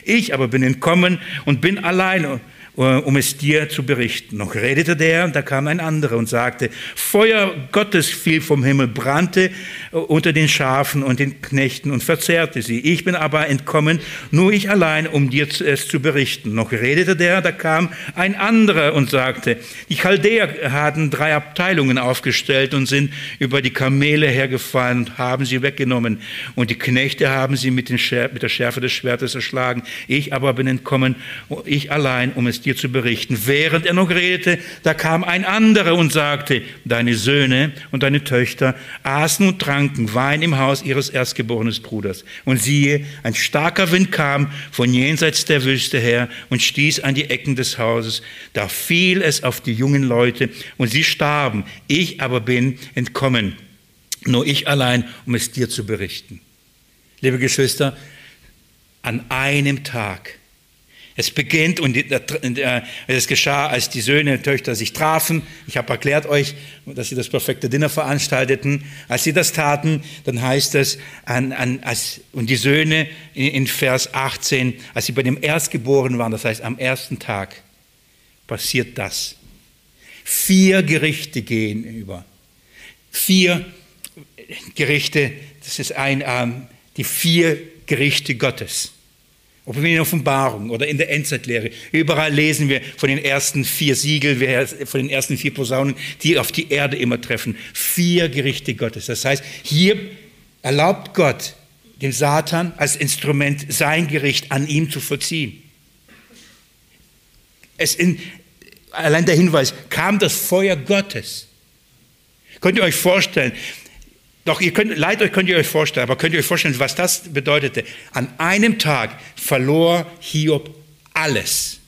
Ich aber bin entkommen und bin allein äh, um es dir zu berichten. Noch redete der, und da kam ein anderer und sagte, Feuer Gottes fiel vom Himmel, brannte äh, unter den Schafen und den Knechten und verzehrte sie. Ich bin aber entkommen, nur ich allein, um dir es zu berichten. Noch redete der, da kam ein anderer und sagte, die Chaldäer hatten drei Abteilungen aufgestellt und sind über die Kamele hergefallen und haben sie weggenommen. Und die Knechte haben sie mit, mit der Schärfe des Schwertes erschlagen. Ich aber bin entkommen, ich allein, um es dir zu berichten. Während er noch redete, da kam ein anderer und sagte, deine Söhne und deine Töchter aßen und tranken Wein im Haus ihres erstgeborenen Bruders. Und siehe, ein starker Wind kam von jenseits der Wüste her und stieß an die Ecken des Hauses. Da fiel es auf die jungen Leute und sie starben. Ich aber bin entkommen, nur ich allein, um es dir zu berichten. Liebe Geschwister, an einem Tag es beginnt und es geschah, als die Söhne und Töchter sich trafen. Ich habe erklärt euch, dass sie das perfekte Dinner veranstalteten. Als sie das taten, dann heißt es, an, an, als, und die Söhne in, Vers 18, als sie bei dem Erstgeborenen waren, das heißt am ersten Tag, passiert das. Vier Gerichte gehen über. Vier Gerichte, das ist ein, ähm, die vier Gerichte Gottes. Ob in der Offenbarung oder in der Endzeitlehre. Überall lesen wir von den ersten vier Siegeln, von den ersten vier Posaunen, die auf die Erde immer treffen. Vier Gerichte Gottes. Das heißt, hier erlaubt Gott dem Satan als Instrument sein Gericht an ihm zu vollziehen. Es in, allein der Hinweis, kam das Feuer Gottes. Könnt ihr euch vorstellen, doch ihr könnt, leid euch könnt ihr euch vorstellen, aber könnt ihr euch vorstellen, was das bedeutete? An einem Tag verlor Hiob alles.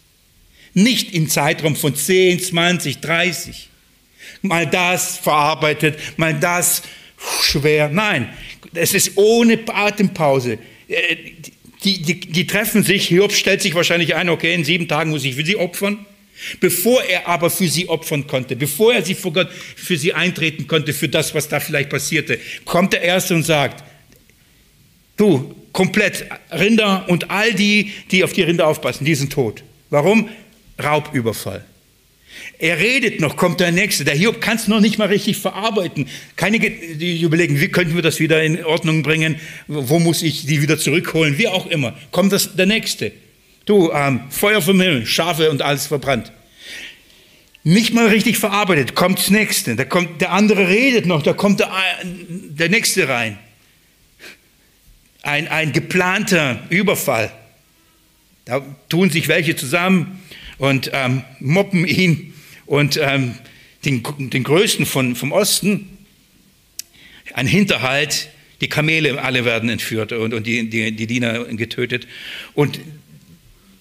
Nicht im Zeitraum von 10, 20, 30. Mal das verarbeitet, mal das schwer. Nein, es ist ohne Atempause. Äh, die, die, die treffen sich, Hiob stellt sich wahrscheinlich ein, okay, in sieben Tagen muss ich für sie opfern. Bevor er aber für sie opfern konnte, bevor er sie vor Gott für sie eintreten konnte, für das, was da vielleicht passierte, kommt der Erste und sagt, du, komplett, Rinder und all die, die auf die Rinder aufpassen, die sind tot. Warum? Raubüberfall. Er redet noch, kommt der Nächste. Der Hiob kann es noch nicht mal richtig verarbeiten. Keine, die überlegen, wie könnten wir das wieder in Ordnung bringen? Wo muss ich die wieder zurückholen? Wie auch immer. Kommt das, der Nächste. Du, ähm, Feuer vom Himmel, Schafe und alles verbrannt. Nicht mal richtig verarbeitet, kommt das Nächste. Da kommt, der andere redet noch, da kommt der, der Nächste rein. Ein, ein geplanter Überfall. Da tun sich welche zusammen und ähm, moppen ihn und ähm, den, den Größten von, vom Osten. Ein Hinterhalt, die Kamele alle werden entführt und, und die, die, die Diener getötet. Und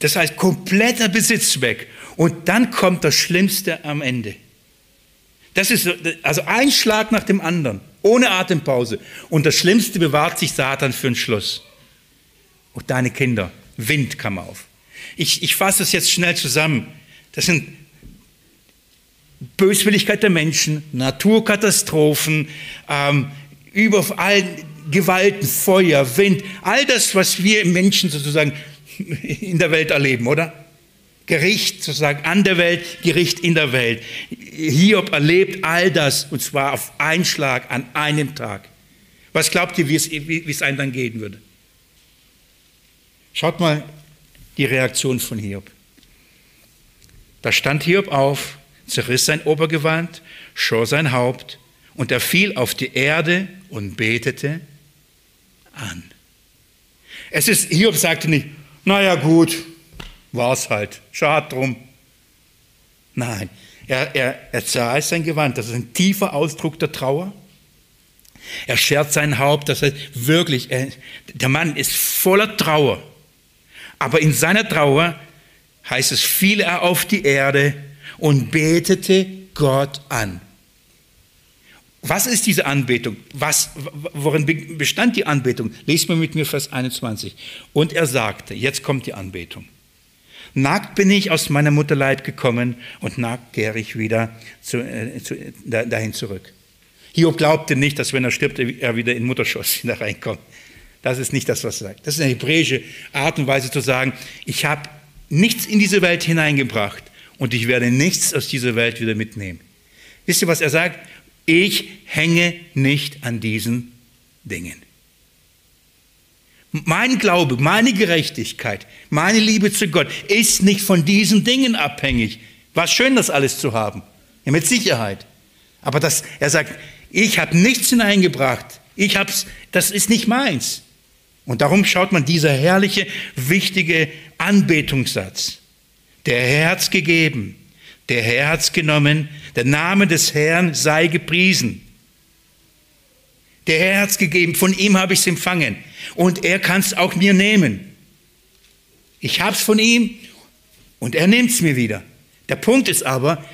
das heißt, kompletter Besitz weg. Und dann kommt das Schlimmste am Ende. Das ist also ein Schlag nach dem anderen, ohne Atempause. Und das Schlimmste bewahrt sich Satan für den Schluss. Und deine Kinder, Wind kam auf. Ich, ich fasse das jetzt schnell zusammen. Das sind Böswilligkeit der Menschen, Naturkatastrophen, ähm, überall Gewalten, Feuer, Wind, all das, was wir Menschen sozusagen in der Welt erleben, oder? Gericht sozusagen an der Welt, Gericht in der Welt. Hiob erlebt all das und zwar auf einen Schlag an einem Tag. Was glaubt ihr, wie es, wie es einem dann gehen würde? Schaut mal die Reaktion von Hiob. Da stand Hiob auf, zerriss sein Obergewand, schor sein Haupt und er fiel auf die Erde und betete an. Es ist, Hiob sagte nicht, naja gut, war es halt, schade drum. Nein, er, er, er zerreißt sein Gewand, das ist ein tiefer Ausdruck der Trauer. Er schert sein Haupt, das heißt wirklich, er, der Mann ist voller Trauer. Aber in seiner Trauer heißt es, fiel er auf die Erde und betete Gott an. Was ist diese Anbetung? Was, worin bestand die Anbetung? Lest mal mit mir Vers 21. Und er sagte, jetzt kommt die Anbetung. Nackt bin ich aus meiner Mutterleib gekommen und nackt kehre ich wieder zu, äh, zu, dahin zurück. Hiob glaubte nicht, dass wenn er stirbt, er wieder in Mutterschoss (laughs) wieder reinkommt. Das ist nicht das, was er sagt. Das ist eine hebräische Art und Weise zu sagen, ich habe nichts in diese Welt hineingebracht und ich werde nichts aus dieser Welt wieder mitnehmen. Wisst ihr, was er sagt? Ich hänge nicht an diesen Dingen. Mein Glaube, meine Gerechtigkeit, meine Liebe zu Gott ist nicht von diesen Dingen abhängig. War schön, das alles zu haben. Ja, mit Sicherheit. Aber das, er sagt, ich habe nichts hineingebracht. Ich hab's, das ist nicht meins. Und darum schaut man dieser herrliche, wichtige Anbetungssatz. Der hat's gegeben. Der Herr hat's genommen. Der Name des Herrn sei gepriesen. Der Herr hat's gegeben. Von ihm habe ich es empfangen und er kann es auch mir nehmen. Ich habe es von ihm und er nimmt es mir wieder. Der Punkt ist aber,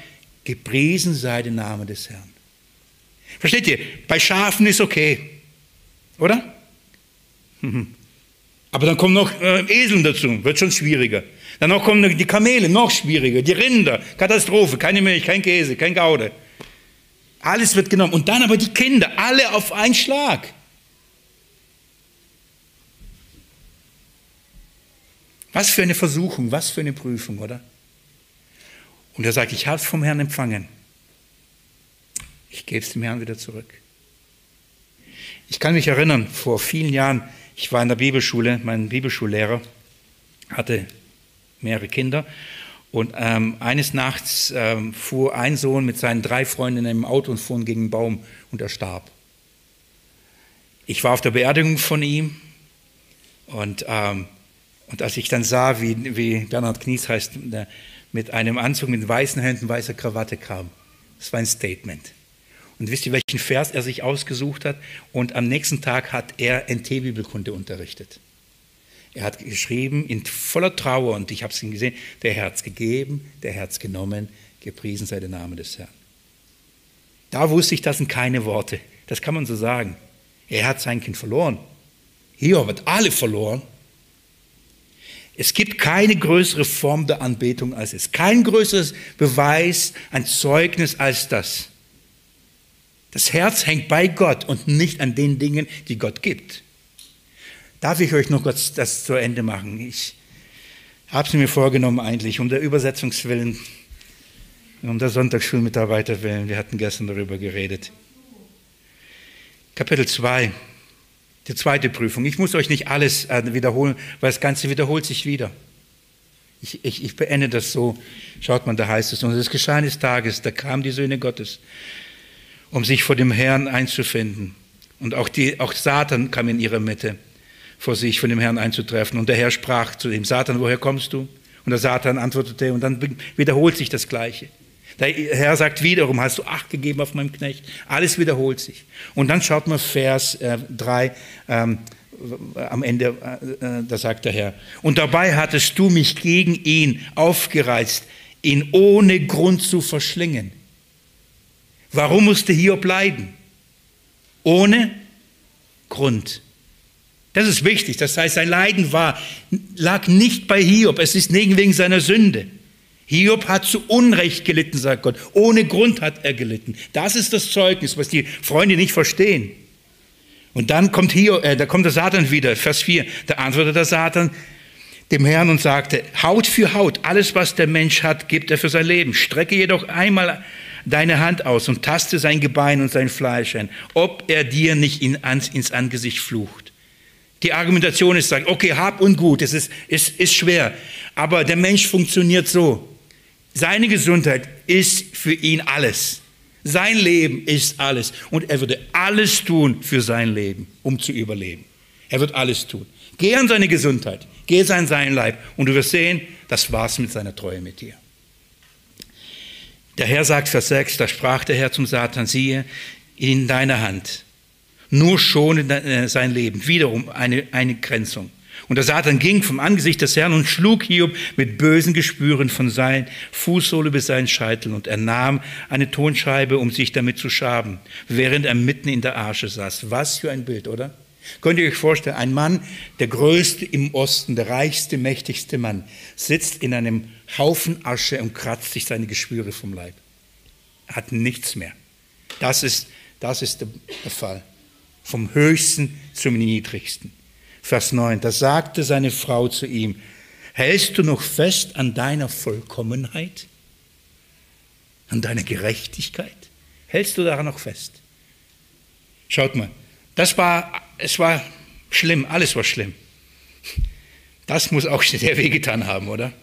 gepriesen sei der Name des Herrn. Versteht ihr? Bei Schafen ist okay, oder? (laughs) Aber dann kommen noch äh, Eseln dazu, wird schon schwieriger. Dann noch kommen die Kamele, noch schwieriger. Die Rinder, Katastrophe, keine Milch, kein Käse, kein Gaude. Alles wird genommen. Und dann aber die Kinder, alle auf einen Schlag. Was für eine Versuchung, was für eine Prüfung, oder? Und er sagt, ich habe es vom Herrn empfangen. Ich gebe es dem Herrn wieder zurück. Ich kann mich erinnern, vor vielen Jahren, ich war in der Bibelschule, mein Bibelschullehrer hatte mehrere Kinder und ähm, eines Nachts ähm, fuhr ein Sohn mit seinen drei Freunden in einem Auto und fuhren gegen einen Baum und er starb. Ich war auf der Beerdigung von ihm und ähm, und als ich dann sah, wie, wie Bernhard Knies heißt, mit einem Anzug mit weißen Händen, weißer Krawatte kam, das war ein Statement. Und wisst ihr, welchen Vers er sich ausgesucht hat? Und am nächsten Tag hat er NT-Bibelkunde unterrichtet. Er hat geschrieben in voller Trauer, und ich habe es ihm gesehen, der Herz gegeben, der Herz genommen, gepriesen sei der Name des Herrn. Da wusste ich, das sind keine Worte. Das kann man so sagen. Er hat sein Kind verloren. Hier wird alle verloren. Es gibt keine größere Form der Anbetung als es. Kein größeres Beweis, ein Zeugnis als das. Das Herz hängt bei Gott und nicht an den Dingen, die Gott gibt. Darf ich euch noch kurz das zu Ende machen? Ich habe es mir vorgenommen eigentlich, um der Übersetzungswillen, um der Sonntagsschulmitarbeiter willen. Wir hatten gestern darüber geredet. Kapitel 2. Die zweite Prüfung. Ich muss euch nicht alles äh, wiederholen, weil das Ganze wiederholt sich wieder. Ich, ich, ich beende das so. Schaut mal, da heißt es, und es geschah eines Tages, da kamen die Söhne Gottes, um sich vor dem Herrn einzufinden. Und auch, die, auch Satan kam in ihre Mitte, vor sich von dem Herrn einzutreffen. Und der Herr sprach zu ihm, Satan, woher kommst du? Und der Satan antwortete, und dann wiederholt sich das Gleiche. Der Herr sagt wiederum, hast du Acht gegeben auf meinem Knecht? Alles wiederholt sich. Und dann schaut man Vers äh, 3 ähm, am Ende, äh, äh, da sagt der Herr, und dabei hattest du mich gegen ihn aufgereizt, ihn ohne Grund zu verschlingen. Warum musste Hiob leiden? Ohne Grund. Das ist wichtig. Das heißt, sein Leiden war, lag nicht bei Hiob. Es ist nicht wegen seiner Sünde. Hiob hat zu Unrecht gelitten, sagt Gott. Ohne Grund hat er gelitten. Das ist das Zeugnis, was die Freunde nicht verstehen. Und dann kommt Hiob, äh, da kommt der Satan wieder, Vers 4. Da antwortet der Satan dem Herrn und sagte, Haut für Haut, alles was der Mensch hat, gibt er für sein Leben. Strecke jedoch einmal deine Hand aus und taste sein Gebein und sein Fleisch ein, ob er dir nicht ins Angesicht flucht. Die Argumentation ist, sagt, okay, hab und gut, es ist, ist, ist schwer, aber der Mensch funktioniert so. Seine Gesundheit ist für ihn alles. Sein Leben ist alles. Und er würde alles tun für sein Leben, um zu überleben. Er wird alles tun. Geh an seine Gesundheit, geh an sein Leib und du wirst sehen, das war's mit seiner Treue mit dir. Der Herr sagt, Vers 6, da sprach der Herr zum Satan, siehe, in deiner Hand, nur schone äh, sein Leben. Wiederum eine, eine Grenzung. Und der Satan ging vom Angesicht des Herrn und schlug Hiob mit bösen Gespüren von seinen Fußsohle bis seinen Scheitel. Und er nahm eine Tonscheibe, um sich damit zu schaben, während er mitten in der Arsche saß. Was für ein Bild, oder? Könnt ihr euch vorstellen, ein Mann, der größte im Osten, der reichste, mächtigste Mann, sitzt in einem Haufen Asche und kratzt sich seine Geschwüre vom Leib. Er hat nichts mehr. Das ist, das ist der Fall. Vom Höchsten zum Niedrigsten. Vers 9, da sagte seine Frau zu ihm, hältst du noch fest an deiner Vollkommenheit, an deiner Gerechtigkeit? Hältst du daran noch fest? Schaut mal, das war, es war schlimm, alles war schlimm. Das muss auch (laughs) der wehgetan haben, oder?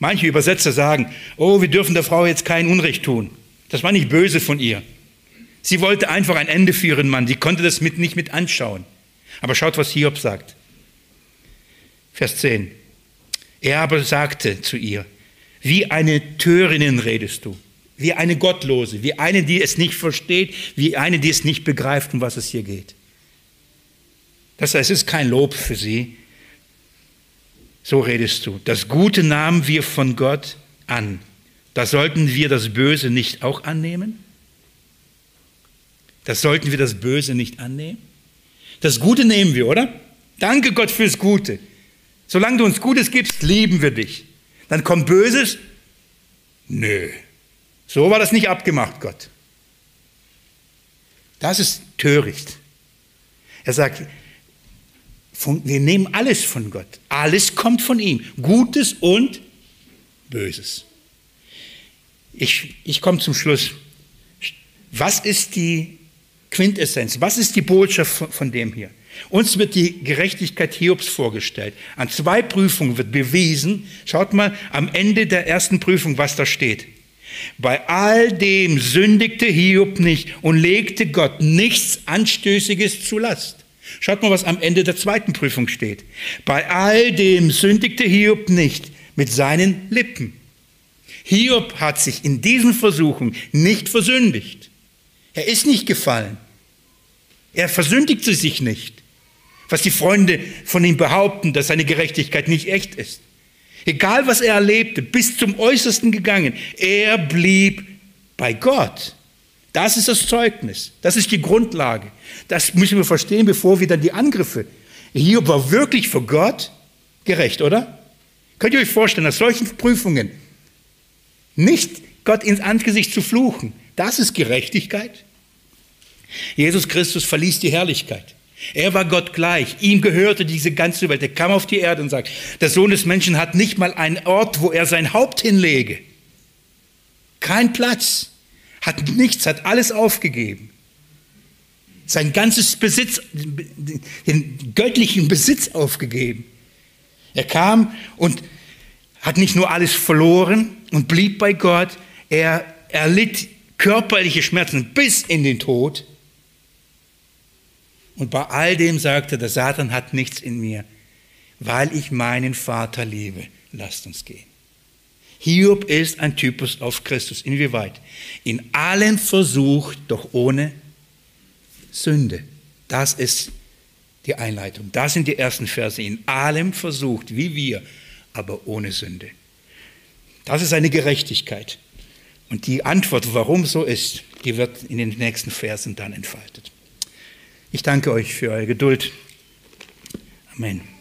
Manche Übersetzer sagen, oh, wir dürfen der Frau jetzt kein Unrecht tun. Das war nicht böse von ihr. Sie wollte einfach ein Ende für ihren Mann. Sie konnte das mit, nicht mit anschauen. Aber schaut, was Hiob sagt. Vers 10. Er aber sagte zu ihr, wie eine Törinnen redest du, wie eine Gottlose, wie eine, die es nicht versteht, wie eine, die es nicht begreift, um was es hier geht. Das heißt, es ist kein Lob für sie. So redest du. Das Gute nahmen wir von Gott an. Da sollten wir das Böse nicht auch annehmen? Das sollten wir das Böse nicht annehmen? Das Gute nehmen wir, oder? Danke Gott fürs Gute. Solange du uns Gutes gibst, lieben wir dich. Dann kommt Böses? Nö. So war das nicht abgemacht, Gott. Das ist töricht. Er sagt, wir nehmen alles von Gott. Alles kommt von ihm. Gutes und Böses. Ich, ich komme zum Schluss. Was ist die Quintessenz. Was ist die Botschaft von, dem hier? Uns wird die Gerechtigkeit Hiobs vorgestellt. An zwei Prüfungen wird bewiesen, schaut mal am Ende der ersten Prüfung, was da steht. Bei all dem sündigte Hiob nicht und legte Gott nichts Anstößiges zu Last. Schaut mal, was am Ende der zweiten Prüfung steht. Bei all dem sündigte Hiob nicht mit seinen Lippen. Hiob hat sich in diesen Versuchen nicht versündigt. Er ist nicht gefallen. Er versündigte sich nicht, was die Freunde von ihm behaupten, dass seine Gerechtigkeit nicht echt ist. Egal was er erlebte, bis zum Äußersten gegangen, er blieb bei Gott. Das ist das Zeugnis, das ist die Grundlage. Das müssen wir verstehen, bevor wir dann die Angriffe. Hiob war wirklich für Gott gerecht, oder? Könnt ihr euch vorstellen, nach solchen Prüfungen nicht Gott ins Angesicht zu fluchen, das ist Gerechtigkeit? Jesus Christus verließ die Herrlichkeit. Er war Gott gleich. Ihm gehörte diese ganze Welt. Er kam auf die Erde und sagt, der Sohn des Menschen hat nicht mal einen Ort, wo er sein Haupt hinlege. Kein Platz. Hat nichts, hat alles aufgegeben. Sein ganzes Besitz, den göttlichen Besitz aufgegeben. Er kam und hat nicht nur alles verloren und blieb bei Gott, er erlitt körperliche Schmerzen bis in den Tod und bei all dem sagte, der Satan hat nichts in mir, weil ich meinen Vater liebe. Lasst uns gehen. Hiob ist ein Typus auf Christus. Inwieweit? In allen versucht, doch ohne Sünde. Das ist die Einleitung. Das sind die ersten Verse. In allem versucht, wie wir, aber ohne Sünde. Das ist eine Gerechtigkeit. Und die Antwort, warum so ist, die wird in den nächsten Versen dann entfaltet. Ich danke euch für eure Geduld. Amen.